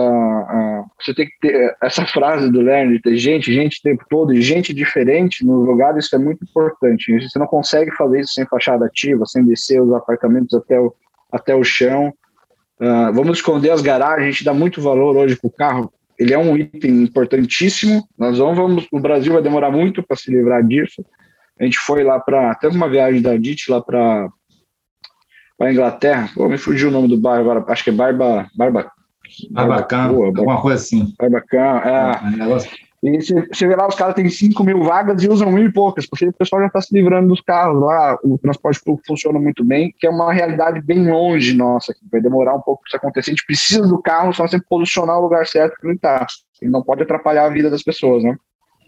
você tem que ter essa frase do Lerner ter gente, gente o tempo todo gente diferente no lugar, isso é muito importante. Você não consegue fazer isso sem fachada ativa, sem descer os apartamentos até o, até o chão. Uh, vamos esconder as garagens, a gente dá muito valor hoje para o carro. Ele é um item importantíssimo. Nós vamos, vamos, o Brasil vai demorar muito para se livrar disso. A gente foi lá para, teve uma viagem da DIT lá para para Inglaterra. Pô, me fugiu o nome do bairro agora, acho que é Barba. Barba Barbacan, alguma coisa assim. Barbacan, é. é, é e você vê lá, os caras têm 5 mil vagas e usam mil e poucas, porque o pessoal já está se livrando dos carros lá, o transporte público funciona muito bem, que é uma realidade bem longe nossa, que vai demorar um pouco para isso acontecer. A gente precisa do carro, só sempre posicionar o lugar certo que ele está. Ele não pode atrapalhar a vida das pessoas, né?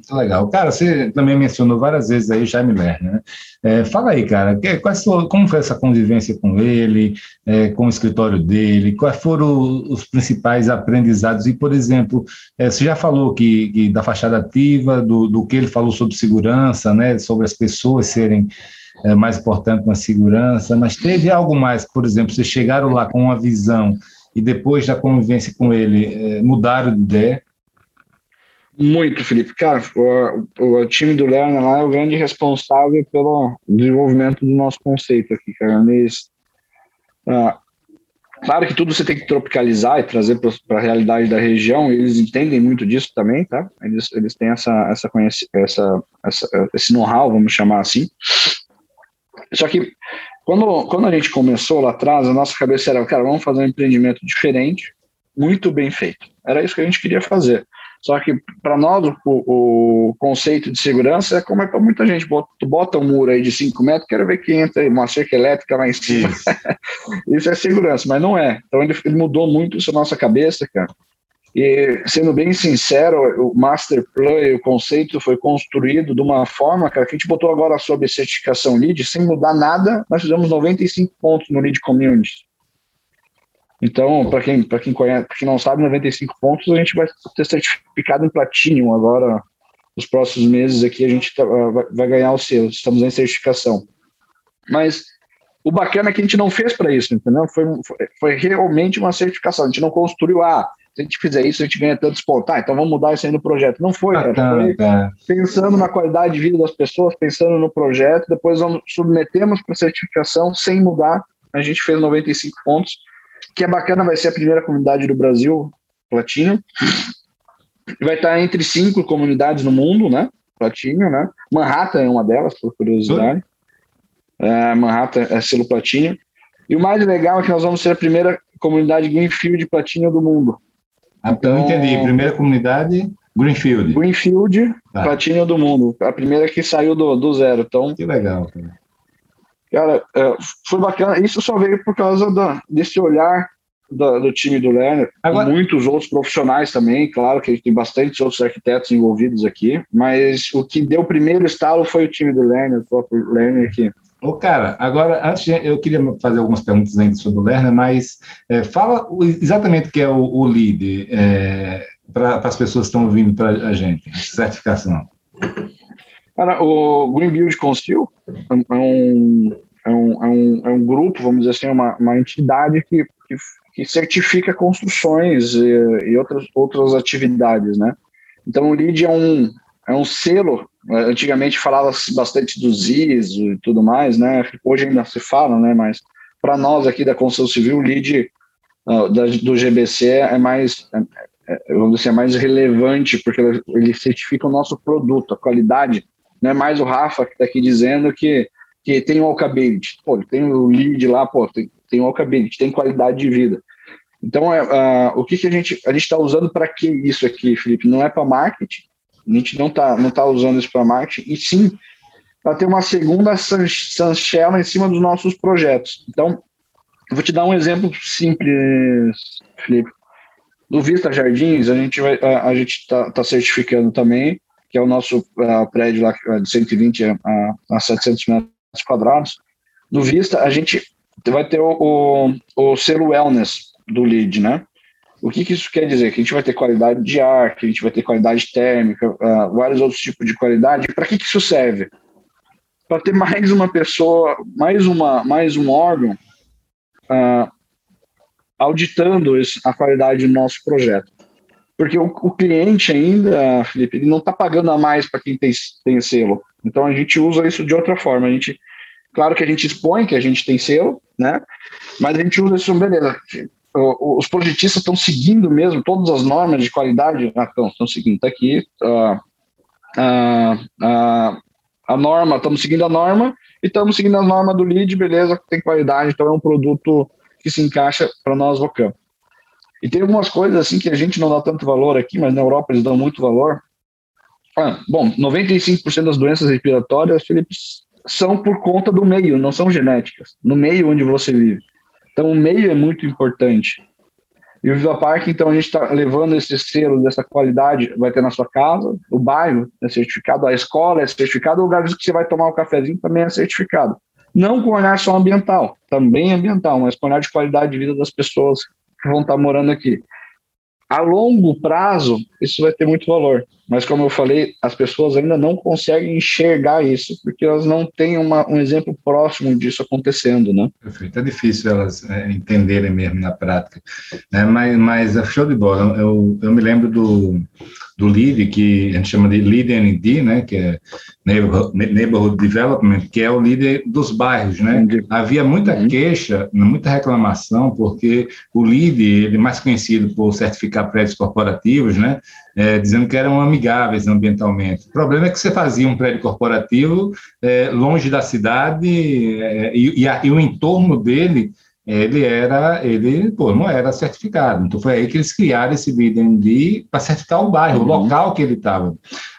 Muito legal. Cara, você também mencionou várias vezes aí Jaime Lerner, né? É, fala aí, cara, que, quais, como foi essa convivência com ele, é, com o escritório dele, quais foram os principais aprendizados? E, por exemplo, é, você já falou que, que da fachada ativa, do, do, que ele falou sobre segurança, né? Sobre as pessoas serem é, mais importantes na segurança, mas teve algo mais, por exemplo, vocês chegaram lá com uma visão e depois da convivência com ele é, mudaram de ideia? Muito, Felipe. Cara, o, o, time do Lerner lá é o grande responsável pelo desenvolvimento do nosso conceito aqui, cara. Ah, claro que tudo você tem que tropicalizar e trazer para a realidade da região, eles entendem muito disso também, tá? Eles, eles têm essa, essa, essa, essa esse know-how, vamos chamar assim. Só que quando, quando a gente começou lá atrás, a nossa cabeça era, cara, vamos fazer um empreendimento diferente, muito bem feito. Era isso que a gente queria fazer. Só que para nós o, o, conceito de segurança é como é para muita gente. Bota, tu bota um muro aí de 5 metros, quero ver que entra uma cerca elétrica lá em cima. Isso, isso é segurança, mas não é. Então ele, ele mudou muito isso na nossa cabeça, cara. E sendo bem sincero, o master plan o conceito foi construído de uma forma, cara, que a gente botou agora sobre certificação LEED, sem mudar nada, nós fizemos 95 pontos no LEED Community. Então, para quem, quem conhece, quem não sabe, 95 pontos a gente vai ter certificado em Platinum agora. Nos próximos meses aqui a gente tá, vai ganhar o selo, estamos em certificação. Mas o bacana é que a gente não fez para isso, entendeu? Foi, foi, foi, realmente uma certificação. A gente não construiu, ah, se a gente fizer isso, a gente ganha tantos pontos. Ah, então vamos mudar isso aí no projeto. Não foi, ah, tá, foi tá. pensando na qualidade de vida das pessoas, pensando no projeto, depois vamos, submetemos para certificação sem mudar. A gente fez 95 pontos que é bacana, vai ser a primeira comunidade do Brasil, Platinum. Vai estar entre cinco comunidades no mundo, né? Platinum, né? Manhattan é uma delas, por curiosidade. É, Manhattan é selo Platinum. E o mais legal é que nós vamos ser a primeira comunidade Greenfield Platinum do mundo. Então, então entendi. Primeira comunidade Greenfield. Greenfield, tá. Platinum do mundo. A primeira que saiu do, do zero. Então, que legal. Cara. Cara, é, foi bacana. Isso só veio por causa da, desse olhar do, do time do Lerner. Agora... Muitos outros profissionais também, claro que a gente tem bastantes outros arquitetos envolvidos aqui, mas o que deu o primeiro estalo foi o time do Lerner, o próprio Lerner aqui. Ô, cara, agora, antes eu queria fazer algumas perguntas ainda sobre o Lerner, mas é, fala exatamente o que é o, o LEED é, para as pessoas que estão ouvindo para a gente, certificação. Cara, o Green Build Council é um, é um, é um, é um grupo, vamos dizer assim, uma, uma entidade que, que, que certifica construções e, e, outras, outras atividades, né? Então, o LEED é um, é um selo, antigamente falava bastante dos ISO e tudo mais, né? Hoje ainda se fala, né? Mas para nós aqui da construção civil, o LEED uh, da, do GBC é mais, é, é, vamos dizer, é mais relevante, porque ele certifica o nosso produto, a qualidade é mais o Rafa que está aqui dizendo que, que tem o walkability. Pô, tem o lead lá, pô, tem, tem o walkability, tem qualidade de vida. Então, é, uh, o que, que a gente a está usando para que isso aqui, Felipe? Não é para marketing, a gente não está não tá usando isso para marketing, e sim para ter uma segunda sanchela em cima dos nossos projetos. Então, vou te dar um exemplo simples, Felipe. No Vista Jardins, a gente a, a gente está tá certificando também, que é o nosso uh, prédio lá de 120 a, a 700 metros quadrados. No Vista, a gente vai ter o, o, o selo Wellness do LEED, né? O que, que, isso quer dizer? Que a gente vai ter qualidade de ar, que a gente vai ter qualidade térmica, uh, vários outros tipos de qualidade. Para que, que isso serve? Para ter mais uma pessoa, mais, uma, mais um órgão uh, auditando isso, a qualidade do nosso projeto. Porque o, o cliente ainda, Felipe, ele não está pagando a mais para quem tem, tem selo. Então a gente usa isso de outra forma. A gente, claro que a gente expõe que a gente tem selo, né? Mas a gente usa isso, beleza os projetistas estão seguindo mesmo todas as normas de qualidade? Ah, estão, estão seguindo, está aqui. Uh, uh, uh, a norma, estamos seguindo a norma e estamos seguindo a norma do lead, beleza, tem qualidade, então é um produto que se encaixa para nós Vocam. E tem algumas coisas assim que a gente não dá tanto valor aqui, mas na Europa eles dão muito valor. Ah, bom, 95% das doenças respiratórias, Felipe, são por conta do meio, não são genéticas, no meio onde você vive. Então, o meio é muito importante. E o Viva Parque, então, a gente está levando esse selo dessa qualidade, vai ter na sua casa, o bairro é certificado, a escola é certificado, o lugar que você vai tomar o cafezinho também é certificado. Não com olhar só ambiental, também ambiental, mas com olhar de qualidade de vida das pessoas que vão estar morando aqui a longo prazo, isso vai ter muito valor. Mas, como eu falei, as pessoas ainda não conseguem enxergar isso, porque elas não têm uma, um exemplo próximo disso acontecendo, né? Perfeito. É difícil elas é, entenderem mesmo na prática. Né? Mas, mas é show de bola. Eu, eu me lembro do, do LEAD, que a gente chama de LEAD-ND, né? Que é Neighborhood Development, que é o líder dos bairros, né? Havia muita uhum. queixa, muita reclamação, porque o LEAD, ele é mais conhecido por certificar prédios corporativos, né? É, dizendo que eram amigáveis ambientalmente. O problema é que você fazia um prédio corporativo é, longe da cidade é, e, e, a, e o entorno dele ele era, ele, pô, não era certificado. Então foi aí que eles criaram esse BDND para certificar o bairro, uhum. o local que ele estava.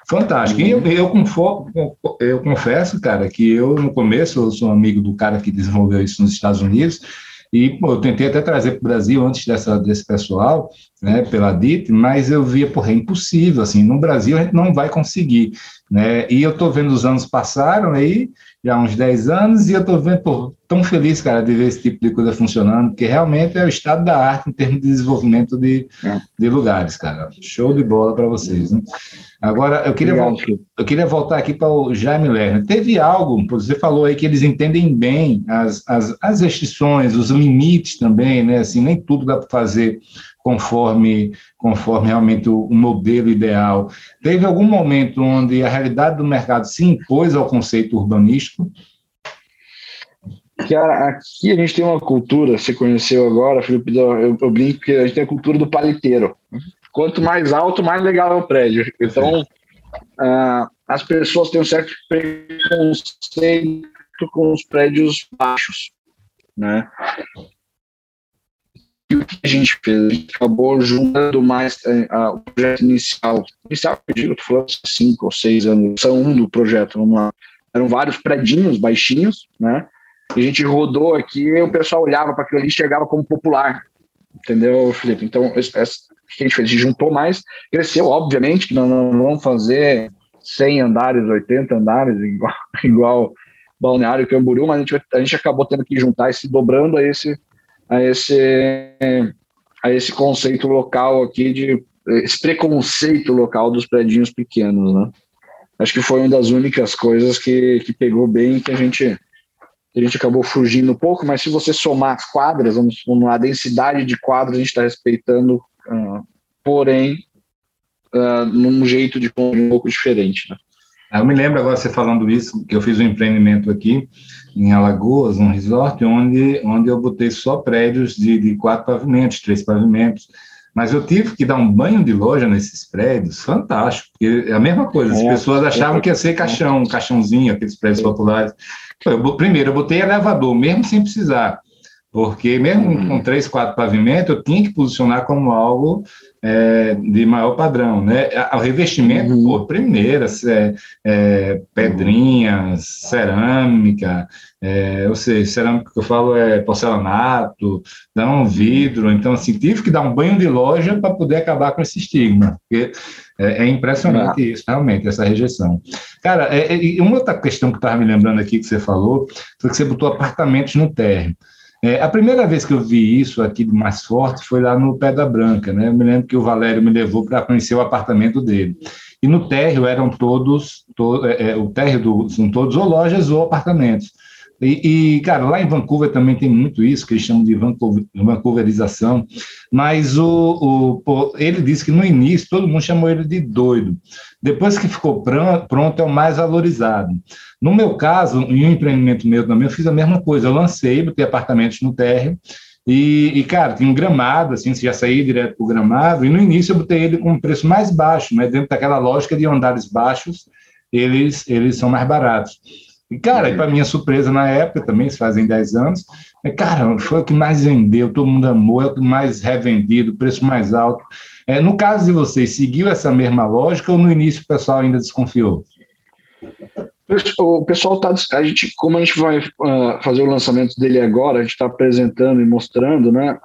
Fantástico. Uhum. Eu, eu, eu, confesso, cara, que eu, no começo, eu sou amigo do cara que desenvolveu isso nos Estados Unidos, e pô, eu tentei até trazer para o Brasil antes dessa, desse pessoal, né, pela DIT, mas eu via, porra, é impossível, assim, no Brasil a gente não vai conseguir, né, e eu estou vendo os anos passaram aí, já há uns 10 anos, e eu estou vendo, pô, tão feliz, cara, de ver esse tipo de coisa funcionando, porque realmente é o estado da arte em termos de desenvolvimento de, é. de lugares, cara. Show de bola para vocês, né? Agora, eu queria, voltar, eu queria voltar aqui para o Jaime Lerner. Teve algo, você falou aí que eles entendem bem as, as, as restrições, os limites também, né? Assim, nem tudo dá para fazer conforme, conforme realmente o, modelo ideal. Teve algum momento onde a realidade do mercado se impôs ao conceito urbanístico? Cara, aqui a gente tem uma cultura, você conheceu agora, Felipe, eu, eu brinco que a gente tem a cultura do paliteiro. Quanto mais alto, mais legal é o prédio. Então, uh, as pessoas têm um certo preconceito com os prédios baixos, né? E o que a gente fez? A gente acabou juntando mais uh, o projeto inicial. Inicial, eu digo, cinco ou seis anos, são um do projeto, vamos lá. Eram vários predinhos baixinhos, né? E a gente rodou aqui e o pessoal olhava para aquilo ali e enxergava como popular. Entendeu, Felipe? Então, o que a gente fez? A gente juntou mais, cresceu, obviamente, que nós não vamos fazer 100 andares, 80 andares, igual, igual Balneário Camboriú, mas a gente, a gente acabou tendo que juntar e se dobrando a esse, a esse, a esse conceito local aqui, de esse preconceito local dos predinhos pequenos, né? Acho que foi uma das únicas coisas que, que pegou bem que a gente a gente acabou fugindo um pouco, mas se você somar as quadras, vamos, vamos lá, a densidade de quadras a gente está respeitando, uh, porém, uh, num jeito de um pouco diferente. Né? Eu me lembro agora você falando isso, que eu fiz um empreendimento aqui em Alagoas, um resort, onde, onde eu botei só prédios de, de quatro pavimentos, três pavimentos, mas eu tive que dar um banho de loja nesses prédios, fantástico, porque é a mesma coisa, as é, pessoas achavam que ia ser caixão, um caixãozinho, aqueles prédios populares. Eu, primeiro, eu botei elevador, mesmo sem precisar, porque mesmo uhum. com três, quatro pavimentos, eu tinha que posicionar como algo é, de maior padrão, né? O revestimento, uhum. pô, primeira, é, é, pedrinhas, cerâmica, é, ou seja, cerâmica que eu falo é porcelanato, não vidro, então assim, tive que dar um banho de loja para poder acabar com esse estigma, porque é, é impressionante uhum. isso, realmente, essa rejeição. Cara, é, e uma outra questão que estava me lembrando aqui que você falou, foi que você botou apartamentos no térreo. É, a primeira vez que eu vi isso aqui mais forte foi lá no Pedra Branca, né? Eu me lembro que o Valério me levou para conhecer o apartamento dele. E no térreo eram todos, to, é, é, o térreo do, são todos ou lojas ou apartamentos. E, e, cara, lá em Vancouver também tem muito isso, que eles chamam de Vancouver, Vancouverização, mas o, o, ele disse que no início todo mundo chamou ele de doido. Depois que ficou pronto, é o mais valorizado. No meu caso, em um empreendimento meu também, eu fiz a mesma coisa. Eu lancei, botei apartamentos no térreo, e, e, cara, tinha um gramado, assim, você já saía direto para o gramado, e no início eu botei ele com um preço mais baixo, mas dentro daquela lógica de andares baixos, eles, eles são mais baratos. E, cara, para minha surpresa na época, também, se fazem 10 anos, é, cara, foi o que mais vendeu, todo mundo amou, é o que mais revendido, preço mais alto. É, no caso de vocês, seguiu essa mesma lógica ou no início o pessoal ainda desconfiou? O pessoal está. A gente, como a gente vai uh, fazer o lançamento dele agora, a gente está apresentando e mostrando, né?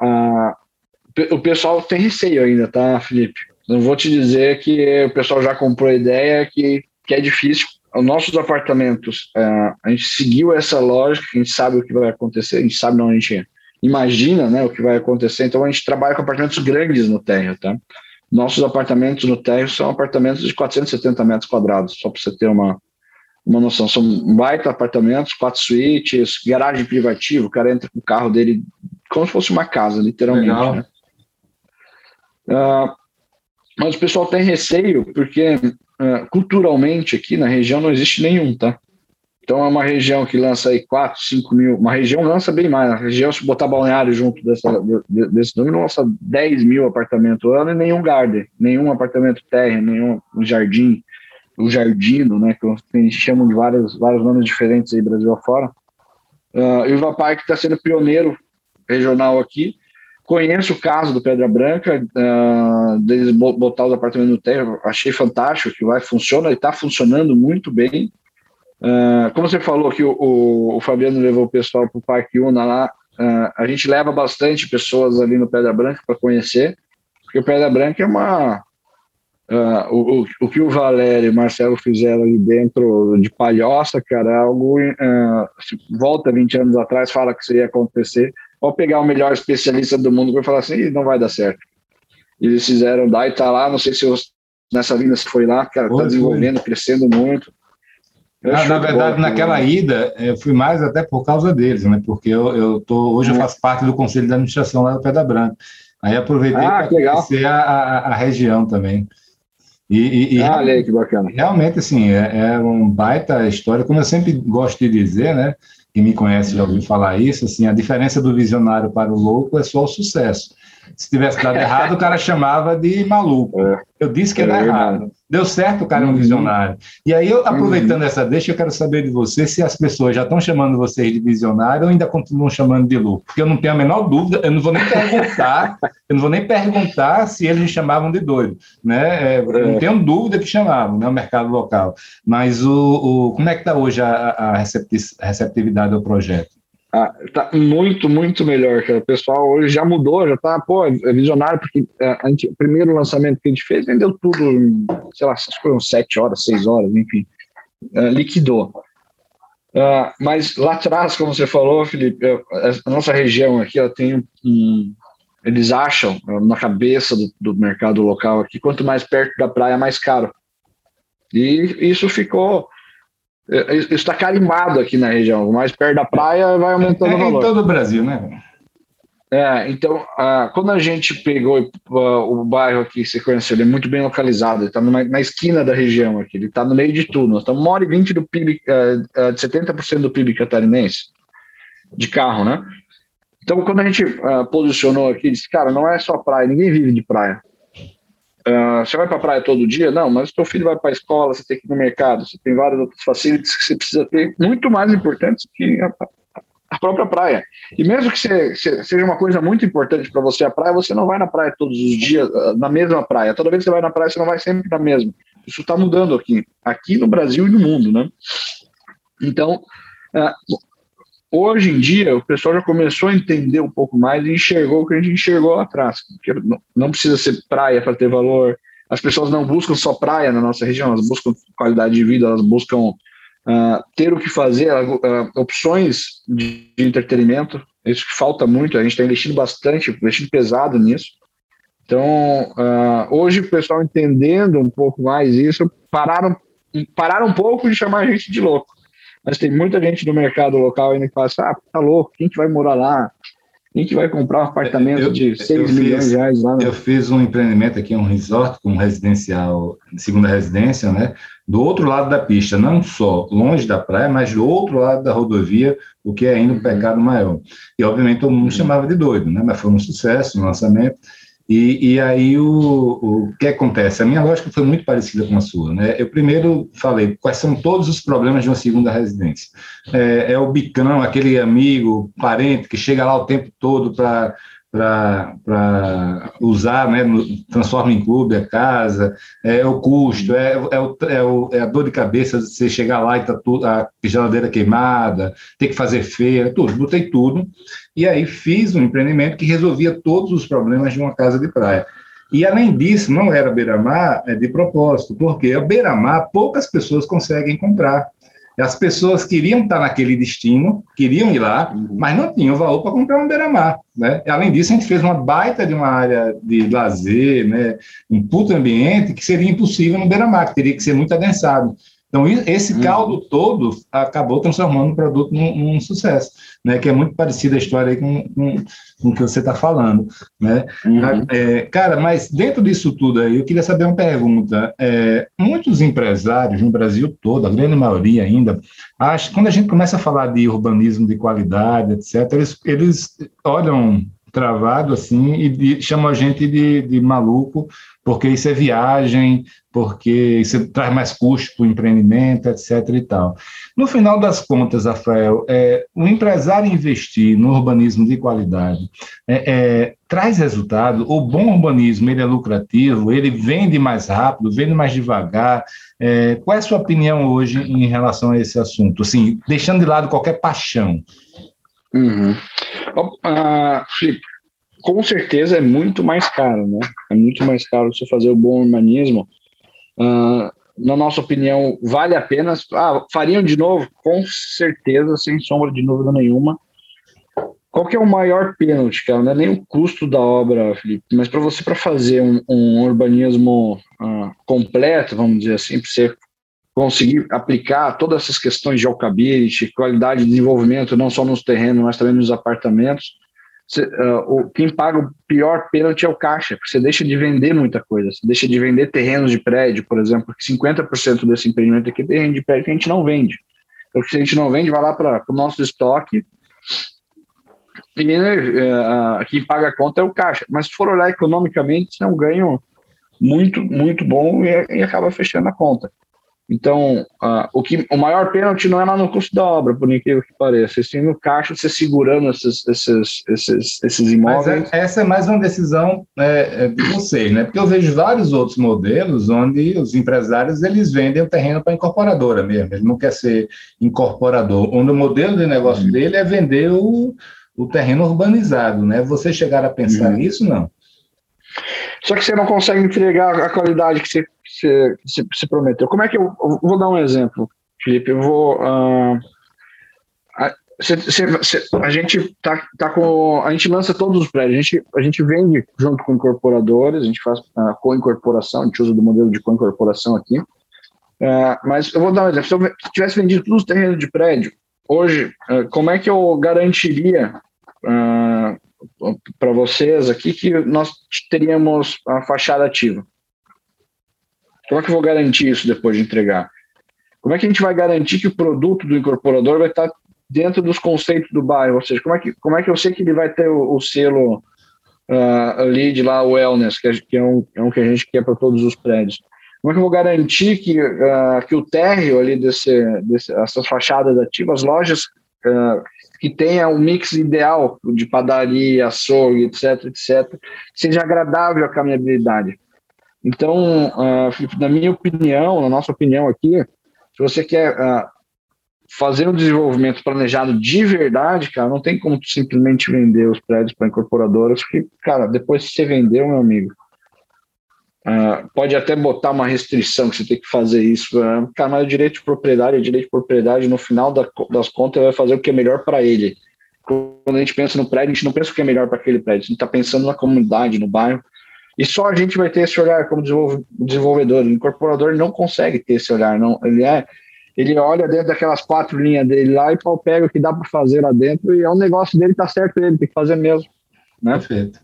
O pessoal tem receio ainda, tá, Felipe? Não vou te dizer que o pessoal já comprou a ideia que, que é difícil. Os nossos apartamentos, uh, a gente seguiu essa lógica, a gente sabe o que vai acontecer, a gente sabe não, a gente imagina né, o que vai acontecer. Então, a gente trabalha com apartamentos grandes no térreo, tá? Nossos apartamentos no térreo são apartamentos de 470 metros quadrados, só para você ter uma, uma noção. São baita apartamentos, quatro suítes, garagem privativa, o cara entra com o carro dele como se fosse uma casa, literalmente. Né? Uh, mas o pessoal tem receio porque uh, culturalmente aqui na região não existe nenhum, tá? Então é uma região que lança aí 4, 5 mil, uma região lança bem mais, a região se botar balneário junto dessa, desse número, lança 10 mil apartamentos ano e nenhum garden, nenhum apartamento terra, nenhum jardim, o jardino, né, que a gente chama de vários, vários nomes diferentes aí Brasil afora. Uh, o Ivapark está sendo pioneiro regional aqui, conheço o caso do Pedra Branca, uh, deles botar os apartamentos no terra, achei fantástico que vai funcionar, e está funcionando muito bem, Uh, como você falou que o, o, o, Fabiano levou o pessoal para o Parque Una lá, uh, a gente leva bastante pessoas ali no Pedra Branca para conhecer, porque o Pedra Branca é uma. Uh, o, o, que o Valério e o Marcelo fizeram ali dentro de palhoça, cara, é algo. volta 20 anos atrás, fala que isso ia acontecer, ou pegar o melhor especialista do mundo para falar assim, não vai dar certo. Eles fizeram, daí tá lá, não sei se eu, nessa vinda se foi lá, cara, tá desenvolvendo, crescendo muito. Na, na, verdade, naquela ida, eu fui mais até por causa deles, né? Porque eu, eu tô, hoje eu é. faço parte do conselho de administração lá do Pedra Branca. Aí aproveitei ah, para conhecer a, a, a, região também. E, e, e ah, olha aí, que bacana. Realmente, assim, é, é um baita história, como eu sempre gosto de dizer, né? Quem me conhece já ouviu falar isso, assim, a diferença do visionário para o louco é só o sucesso. Se tivesse dado errado, o cara chamava de maluco. É. Eu disse que era é errado. Deu certo, o cara é um uhum. visionário. E aí, eu, aproveitando uhum. essa deixa, eu quero saber de você se as pessoas já estão chamando vocês de visionário ou ainda continuam chamando de louco. Porque eu não tenho a menor dúvida, eu não vou nem perguntar, eu não vou nem perguntar se eles me chamavam de doido. Né? É, eu não é. tenho dúvida que chamavam, né, o mercado local. Mas o, o como é que está hoje a, a receptividade ao projeto? Ah, tá muito, muito melhor, cara. O pessoal hoje já mudou, já tá, pô, é visionário, porque é, a o primeiro lançamento que a gente fez vendeu tudo, sei lá, acho que foram sete horas, seis horas, enfim, uh, liquidou. Uh, mas lá atrás, como você falou, Felipe, a nossa região aqui, ela tem um, eles acham na cabeça do, do mercado local aqui, quanto mais perto da praia, mais caro. E isso ficou é, está carimbado aqui na região. Mais perto da praia vai aumentando é, o valor. Em todo o Brasil, né? É, então, quando a gente pegou o bairro aqui, você conheceu, ele é muito bem localizado, ele está na esquina da região aqui, ele está no meio de tudo. Nós estamos uma hora e vinte do PIB, uh, de 70% do PIB catarinense, de carro, né? Então, quando a gente posicionou aqui, disse, cara, não é só praia, ninguém vive de praia. Uh, você vai para a praia todo dia? Não, mas o seu filho vai para a escola, você tem que ir no mercado, você tem várias outras facilidades que você precisa ter, muito mais importantes que a, a própria praia. E mesmo que você, seja uma coisa muito importante para você a praia, você não vai na praia todos os dias, ah, na mesma praia. Toda vez que você vai na praia, você não vai sempre na mesma. Isso está mudando aqui, aqui no Brasil e no mundo, né? Então, uh, hoje em dia, o pessoal já começou a entender um pouco mais e enxergou o que a gente enxergou lá atrás. Que não, não precisa ser praia para ter valor. As pessoas não buscam só praia na nossa região, elas buscam qualidade de vida, elas buscam uh, ter o que fazer, uh, opções de, de, entretenimento. Isso que falta muito, a gente está investindo bastante, investindo pesado nisso. Então, uh, hoje o pessoal entendendo um pouco mais isso, pararam, pararam um pouco de chamar a gente de louco. Mas tem muita gente no mercado local ainda que fala assim, ah, tá louco, quem que vai morar lá? Quem que vai comprar um apartamento eu, de 6 milhões fiz, de reais lá? Eu fiz um empreendimento aqui, um resort com residencial, segunda residência, né? Do outro lado da pista, não só longe da praia, mas do outro lado da rodovia, o que é ainda um uhum. pecado maior. E, obviamente, todo mundo uhum. chamava de doido, né? Mas foi um sucesso, um lançamento. E, e aí o, o que acontece? A minha lógica foi muito parecida com a sua. Né? Eu primeiro falei quais são todos os problemas de uma segunda residência. É, é o bicão, aquele amigo, parente que chega lá o tempo todo para para usar, né, transforma em clube a casa, é o custo, é, é, o, é, o, é a dor de cabeça de você chegar lá e tá tudo, a geladeira queimada, ter que fazer feira, tudo, botei tudo, e aí fiz um empreendimento que resolvia todos os problemas de uma casa de praia. E, além disso, não era beira-mar é de propósito, porque a beira-mar poucas pessoas conseguem comprar. As pessoas queriam estar naquele destino, queriam ir lá, uhum. mas não tinham valor para comprar um beira-mar. Né? Além disso, a gente fez uma baita de uma área de lazer, né? um puto ambiente que seria impossível no beira-mar, que teria que ser muito adensado. Então, esse uhum. caldo todo acabou transformando o produto num, num, sucesso, né? Que é muito parecida a história com, com, com o que você está falando, né? Uhum. É, cara, mas dentro disso tudo aí, eu queria saber uma pergunta. É, muitos empresários no Brasil todo, a grande maioria ainda, acho quando a gente começa a falar de urbanismo de qualidade, etc., eles, eles olham travado assim e chamam a gente de, de maluco porque isso é viagem, porque isso traz mais custo para o empreendimento, etc. e tal. No final das contas, Rafael, é, o empresário investir no urbanismo de qualidade é, é, traz resultado. O bom urbanismo ele é lucrativo, ele vende mais rápido, vende mais devagar. É, qual é a sua opinião hoje em relação a esse assunto? Assim, deixando de lado qualquer paixão. Uhum. Uh, com certeza é muito mais caro, né? É muito mais caro você fazer o bom urbanismo. Uh, na nossa opinião, vale a pena. Ah, fariam de novo? Com certeza, sem sombra de dúvida nenhuma. Qual que é o maior pênalti, cara? Não é nem o custo da obra, Felipe, mas para você para fazer um, um urbanismo uh, completo, vamos dizer assim, para você conseguir aplicar todas essas questões de alcability, qualidade de desenvolvimento, não só nos terrenos, mas também nos apartamentos, você, uh, o, quem paga o pior pênalti é o caixa, porque você deixa de vender muita coisa. Você deixa de vender terrenos de prédio, por exemplo, porque 50% desse empreendimento aqui é terreno de prédio que a gente não vende. Então, se a gente não vende, vai lá para o nosso estoque e uh, quem paga a conta é o caixa. Mas se for olhar economicamente, é um ganho muito, muito bom e, e acaba fechando a conta. Então, uh, o, que, o maior pênalti não é lá no custo da obra, por incrível que pareça, sim no caixa, você segurando esses, esses, esses, esses imóveis. É, essa é mais uma decisão é, é, de vocês, né? Porque eu vejo vários outros modelos onde os empresários eles vendem o terreno para a incorporadora mesmo, ele não quer ser incorporador, onde o modelo de negócio uhum. dele é vender o, o terreno urbanizado, né? Você chegar a pensar uhum. nisso, não? Só que você não consegue entregar a qualidade que você se, se, se, prometeu. Como é que eu, eu, vou dar um exemplo, Felipe? Eu vou. Uh, a, a gente tá, tá com. A gente lança todos os prédios, a gente, a gente vende junto com incorporadores, a gente faz uh, co-incorporação, a gente usa do modelo de co-incorporação aqui. Uh, mas eu vou dar um exemplo. Se eu tivesse vendido todos os terrenos de prédio, hoje, uh, como é que eu garantiria para vocês aqui que nós teríamos a fachada ativa? Como é que eu vou garantir isso depois de entregar? Como é que a gente vai garantir que o produto do incorporador vai estar dentro dos conceitos do bairro? Ou seja, como é que, como é que eu sei que ele vai ter o, o selo uh, lead lá, wellness, que é, que é, um, é um que a gente quer para todos os prédios? Como é que eu vou garantir que, uh, que o térreo ali desse, desse, fachadas ativas, as lojas uh, que tenha um mix ideal de padaria, açougue, etc, etc, seja agradável à caminhabilidade. Então, uh, na minha opinião, na nossa opinião aqui, se você quer uh, fazer um desenvolvimento planejado de verdade, cara, não tem como simplesmente vender os prédios para incorporadoras, porque, cara, depois que você vendeu, meu amigo, Uh, pode até botar uma restrição que você tem que fazer isso, uh, cara, mas o direito de propriedade, o direito de propriedade, no final da, das contas, vai fazer o que é melhor para ele. Quando a gente pensa no prédio, a gente não pensa o que é melhor para aquele prédio, a gente está pensando na comunidade, no bairro, e só a gente vai ter esse olhar como desenvolvedor. O incorporador não consegue ter esse olhar, não. Ele é, ele olha dentro daquelas quatro linhas dele lá e pau pega o que dá para fazer lá dentro e é um negócio dele, tá certo ele, tem que fazer mesmo. Né? Perfeito.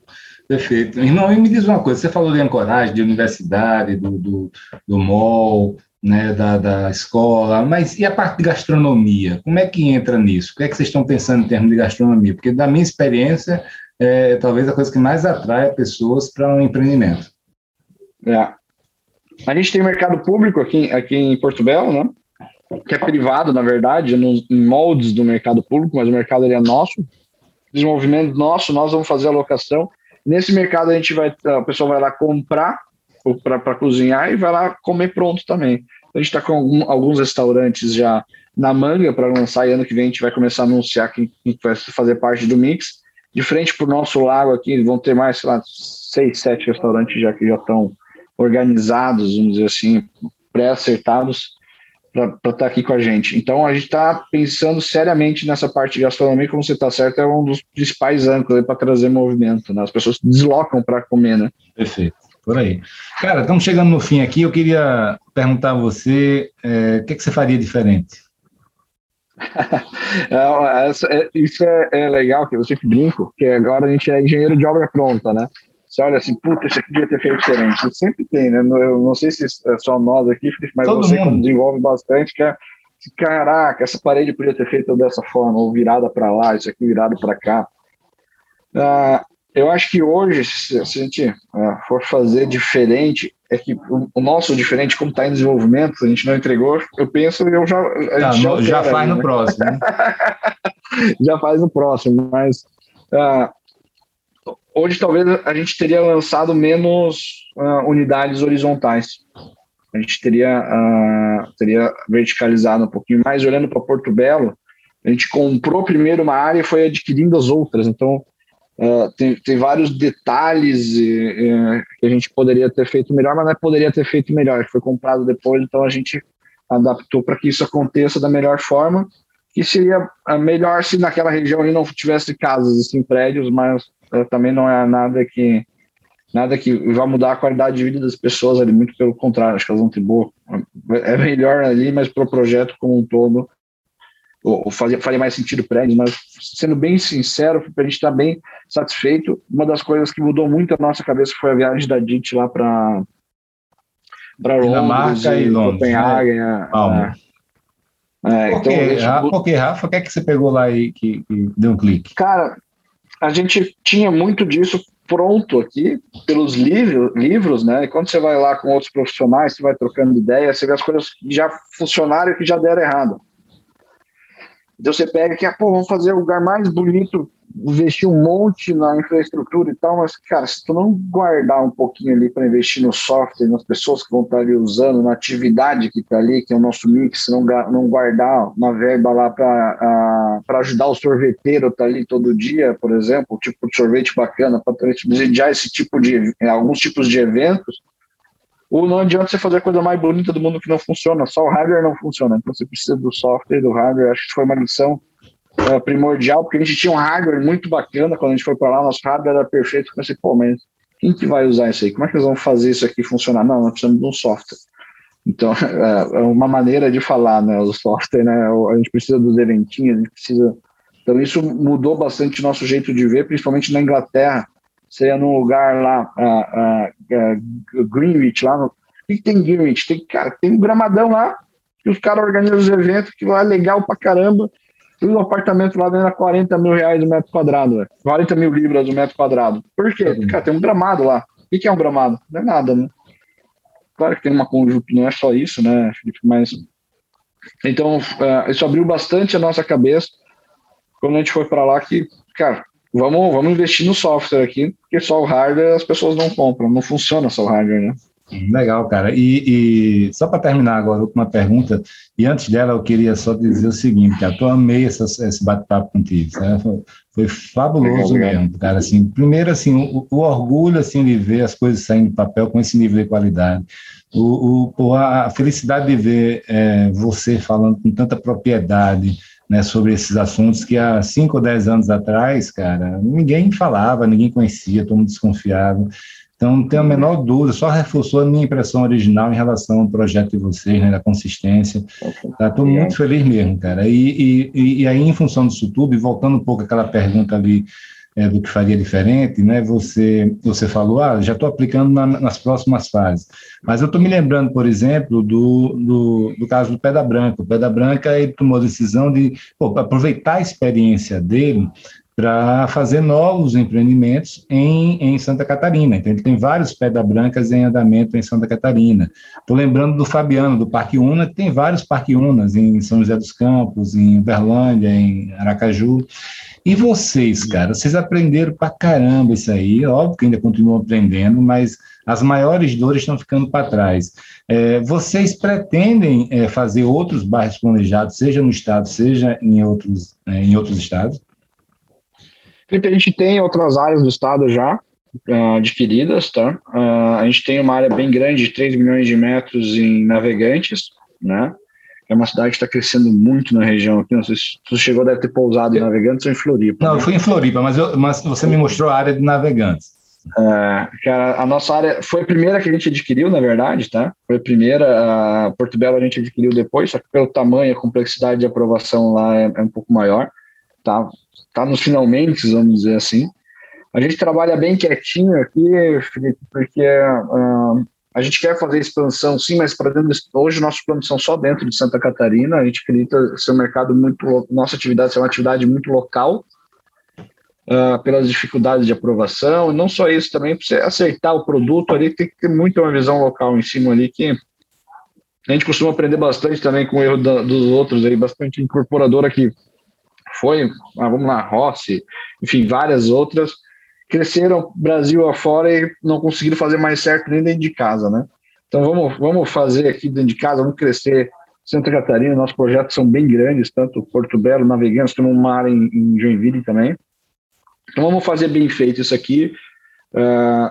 Perfeito. Irmão, e me diz uma coisa, você falou de ancoragem, de universidade, do, do, do MOL, né, da, da escola, mas e a parte de gastronomia? Como é que entra nisso? O que é que vocês estão pensando em termos de gastronomia? Porque, da minha experiência, é talvez a coisa que mais atrai pessoas para um empreendimento. É. A gente tem mercado público aqui, aqui em Porto Belo, né? que é privado, na verdade, nos moldes do mercado público, mas o mercado ele é nosso, desenvolvimento nosso, nós vamos fazer a locação Nesse mercado a gente vai, a pessoa vai lá comprar para cozinhar e vai lá comer pronto também. A gente está com algum, alguns restaurantes já na manga para lançar e ano que vem a gente vai começar a anunciar quem vai fazer parte do mix. De frente para o nosso lago aqui, vão ter mais, sei lá, seis, sete restaurantes já que já estão organizados, vamos dizer assim, pré-acertados para estar tá aqui com a gente. Então, a gente está pensando seriamente nessa parte de gastronomia, como você está certo, é um dos principais âncoras para trazer movimento. Né? As pessoas se deslocam para comer, né? Perfeito, por aí. Cara, estamos chegando no fim aqui. Eu queria perguntar a você é, o que, é que você faria diferente? é, é, isso é, é, legal, que eu sempre brinco, que agora a gente é engenheiro de obra pronta, né? Você olha assim, puta, isso aqui devia ter feito diferente. Isso sempre tem, né? Eu não sei se é só nós aqui, mas Todo você mundo. desenvolve bastante, que é, caraca, essa parede podia ter feito dessa forma, ou virada para lá, isso aqui virado para cá. Ah, eu acho que hoje, se a gente ah, for fazer diferente, é que o, nosso diferente, como está em desenvolvimento, a gente não entregou, eu penso, eu já. Tá, já, já, faz aí, no né? próximo. Né? já faz no próximo, mas. Ah, hoje talvez a gente teria lançado menos uh, unidades horizontais. A gente teria, uh, teria verticalizado um pouquinho mais. Olhando para Porto Belo, a gente comprou primeiro uma área e foi adquirindo as outras. Então, uh, tem, tem vários detalhes que a gente poderia ter feito melhor, mas não é poderia ter feito melhor, foi comprado depois, então a gente adaptou para que isso aconteça da melhor forma, que seria melhor se naquela região ali não tivesse casas, assim, prédios, mas também não é nada que nada que vai mudar a qualidade de vida das pessoas ali, muito pelo contrário, acho que elas vão ter boa. É melhor ali, mas para o projeto como um todo, ou faria, faria mais sentido para eles, mas sendo bem sincero, para a gente estar tá bem satisfeito, uma das coisas que mudou muito a nossa cabeça foi a viagem da DIT lá para para Londres e, e Londres, Copenhague. Né? É, é, por, então, por que, Rafa? O que é que você pegou lá e que, que deu um clique? Cara, a gente tinha muito disso pronto aqui pelos livros, livros, né? E quando você vai lá com outros profissionais, você vai trocando ideia, você vê as coisas que já funcionaram e que já deram errado. Então você pega que, ah, pô, vamos fazer o lugar mais bonito investir um monte na infraestrutura e tal, mas, cara, se tu não guardar um pouquinho ali para investir no software, nas pessoas que vão estar ali usando, na atividade que está ali, que é o nosso mix, não, não guardar uma verba lá para ajudar o sorveteiro tá ali todo dia, por exemplo, tipo de sorvete bacana, para subsidiar esse tipo de, alguns tipos de eventos, ou não adianta você fazer a coisa mais bonita do mundo que não funciona, só o hardware não funciona, então você precisa do software, do hardware, acho que foi uma lição uh, primordial, porque a gente tinha um hardware muito bacana quando a gente foi para lá, nosso hardware era perfeito. Eu pensei, pô, mas quem que vai usar isso aí? Como é que nós vamos fazer isso aqui funcionar? Não, nós precisamos de um software. Então, é uma maneira de falar, né? O software, né? A gente precisa dos eventinhos, a gente precisa. Então, isso mudou bastante nosso jeito de ver, principalmente na Inglaterra. Você ia num lugar lá, uh, uh, Greenwich, lá no. O que tem Greenwich? Tem, cara, tem um gramadão lá, que os caras organizam os eventos, que lá é legal pra caramba. E um apartamento lá dentro a 40 mil reais o metro quadrado, véio. 40 mil libras o metro quadrado. Por quê? Porque, cara, tem um gramado lá. O que é um gramado? Não é nada, né? Claro que tem uma conjuntura, não é só isso, né, Felipe? Mas. Então, uh, isso abriu bastante a nossa cabeça. quando a gente foi para lá que, cara, vamos, vamos investir no software aqui, porque só o hardware as pessoas não compram, não funciona só o hardware, né? Legal, cara. E, e só para terminar agora, última pergunta, e antes dela eu queria só dizer o seguinte, cara, eu amei essa, esse bate-papo contigo, Foi, foi, fabuloso mesmo, cara, assim, primeiro, assim, o, o, orgulho, assim, de ver as coisas saindo do papel com esse nível de qualidade, o, o a felicidade de ver é, você falando com tanta propriedade, né, sobre esses assuntos que há cinco ou dez anos atrás, cara, ninguém falava, ninguém conhecia, todo mundo desconfiava. Então, não tenho a menor dúvida, só reforçou a minha impressão original em relação ao projeto de vocês, né, da consistência. Estou muito feliz mesmo, cara. E, e, e aí, em função disso tudo, e voltando um pouco àquela pergunta ali é, do que faria diferente, né? Você, você falou, ah, já estou aplicando na, nas próximas fases. Mas eu estou me lembrando, por exemplo, do, do, do, caso do Pedra Branca. O Pedra Branca ele tomou a decisão de pô, aproveitar a experiência dele para fazer novos empreendimentos em, em Santa Catarina. Então, ele tem vários Pedra Brancas em andamento em Santa Catarina. Estou lembrando do Fabiano, do Parque Una, que tem vários Parque Unas em São José dos Campos, em Uberlândia, em Aracaju. E vocês, cara, vocês aprenderam para caramba isso aí, óbvio que ainda continuam aprendendo, mas as maiores dores estão ficando para trás. É, vocês pretendem é, fazer outros bairros planejados, seja no estado, seja em outros, é, em outros estados? Felipe, a gente tem outras áreas do estado já uh, adquiridas, tá? Uh, a gente tem uma área bem grande, de 3 milhões de metros em navegantes, né? É uma cidade que está crescendo muito na região aqui. Não sei se você chegou, deve ter pousado em Navegantes ou em Floripa. Não, né? eu fui em Floripa, mas, eu, mas você me mostrou a área de Navegantes. É, cara, a nossa área foi a primeira que a gente adquiriu, na verdade, tá? Foi a primeira, a Porto Belo a gente adquiriu depois, só que pelo tamanho, a complexidade de aprovação lá é, é um pouco maior, tá? Tá nos finalmente, vamos dizer assim. A gente trabalha bem quietinho aqui, Felipe, porque uh, a gente quer fazer expansão, sim, mas para dentro hoje nossos planos são só dentro de Santa Catarina. A gente acredita ser um mercado muito, nossa atividade ser uma atividade muito local, uh, pelas dificuldades de aprovação. E não só isso, também para você acertar o produto ali tem que ter muito uma visão local em cima ali que a gente costuma aprender bastante também com o erro da, dos outros aí, bastante incorporadora que foi, ah, vamos lá, Rossi, enfim, várias outras cresceram Brasil afora e não conseguiram fazer mais certo nem dentro de casa, né? Então vamos, vamos fazer aqui dentro de casa, vamos crescer Santa Catarina, nossos projetos são bem grandes, tanto Porto Belo, Navegantes, temos uma área em, em Joinville também. Então vamos fazer bem feito isso aqui, uh,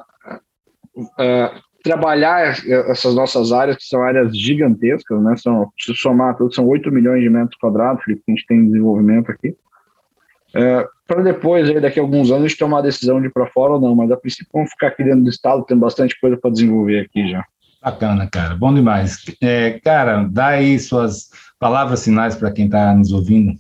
uh, trabalhar essas nossas áreas, que são áreas gigantescas, né? São, se somar tudo, são 8 milhões de metros quadrados que a gente tem em desenvolvimento aqui. É, para depois, aí, daqui a alguns anos, a gente tomar a decisão de ir para fora ou não, mas a princípio vamos ficar aqui dentro do estado, tem bastante coisa para desenvolver aqui já. Bacana, cara, bom demais. É, cara, dá aí suas palavras finais para quem está nos ouvindo.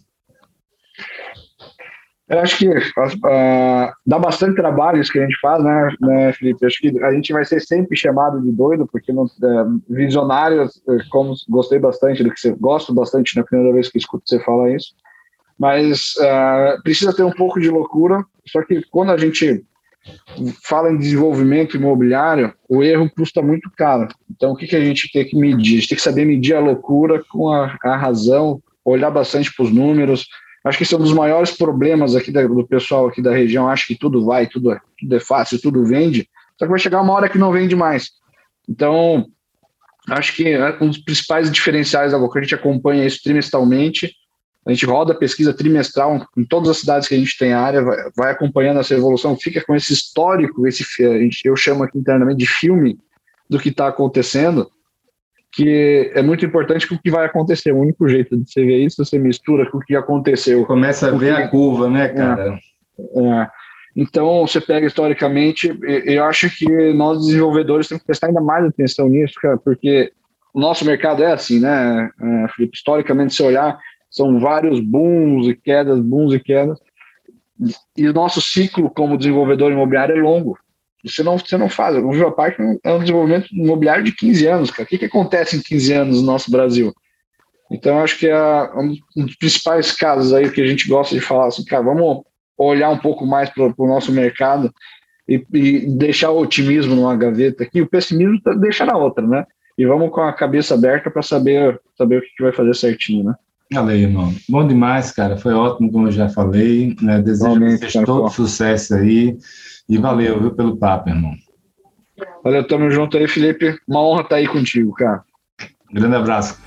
Eu acho que uh, dá bastante trabalho isso que a gente faz, né, né, Felipe? Acho que a gente vai ser sempre chamado de doido, porque não, uh, visionário, como gostei bastante do que você gosto bastante na né, primeira vez que escuto você falar isso mas uh, precisa ter um pouco de loucura. Só que quando a gente fala em desenvolvimento imobiliário, o erro custa muito caro. Então, o que, que a gente tem que medir? A gente tem que saber medir a loucura com a, a razão, olhar bastante para os números. Acho que esse é um dos maiores problemas aqui da, do pessoal aqui da região. Acho que tudo vai, tudo é, tudo é fácil, tudo vende. Só que vai chegar uma hora que não vende mais. Então, acho que é um dos principais diferenciais da que a gente acompanha isso trimestralmente a gente roda pesquisa trimestral em todas as cidades que a gente tem área, vai, vai acompanhando essa evolução, fica com esse histórico, esse eu chamo aqui internamente de filme do que está acontecendo, que é muito importante com o que vai acontecer. O único jeito de você ver isso, você mistura com o que aconteceu. Começa a ver que... a curva, né, cara? É, é. Então, você pega historicamente, eu acho que nós desenvolvedores temos que prestar ainda mais atenção nisso, cara, porque o nosso mercado é assim, né, é, Felipe? Historicamente, se olhar, são vários booms e quedas, booms e quedas. E o nosso ciclo como desenvolvedor imobiliário é longo. Você não, você não faz. O Viva Park é um desenvolvimento imobiliário de 15 anos, cara. O que, que acontece em 15 anos no nosso Brasil? Então, acho que é um dos principais casos aí que a gente gosta de falar assim, cara, vamos olhar um pouco mais para o nosso mercado e, e, deixar o otimismo numa gaveta aqui, o pessimismo deixa na outra, né? E vamos com a cabeça aberta para saber, saber o que, que vai fazer certinho, né? Valeu, irmão. Bom demais, cara. Foi ótimo, como eu já falei. Né? Desejo a vocês todo sucesso aí. E valeu, viu, pelo papo, irmão. Valeu, tamo junto aí, Felipe. Uma honra estar aí contigo, cara. Grande abraço.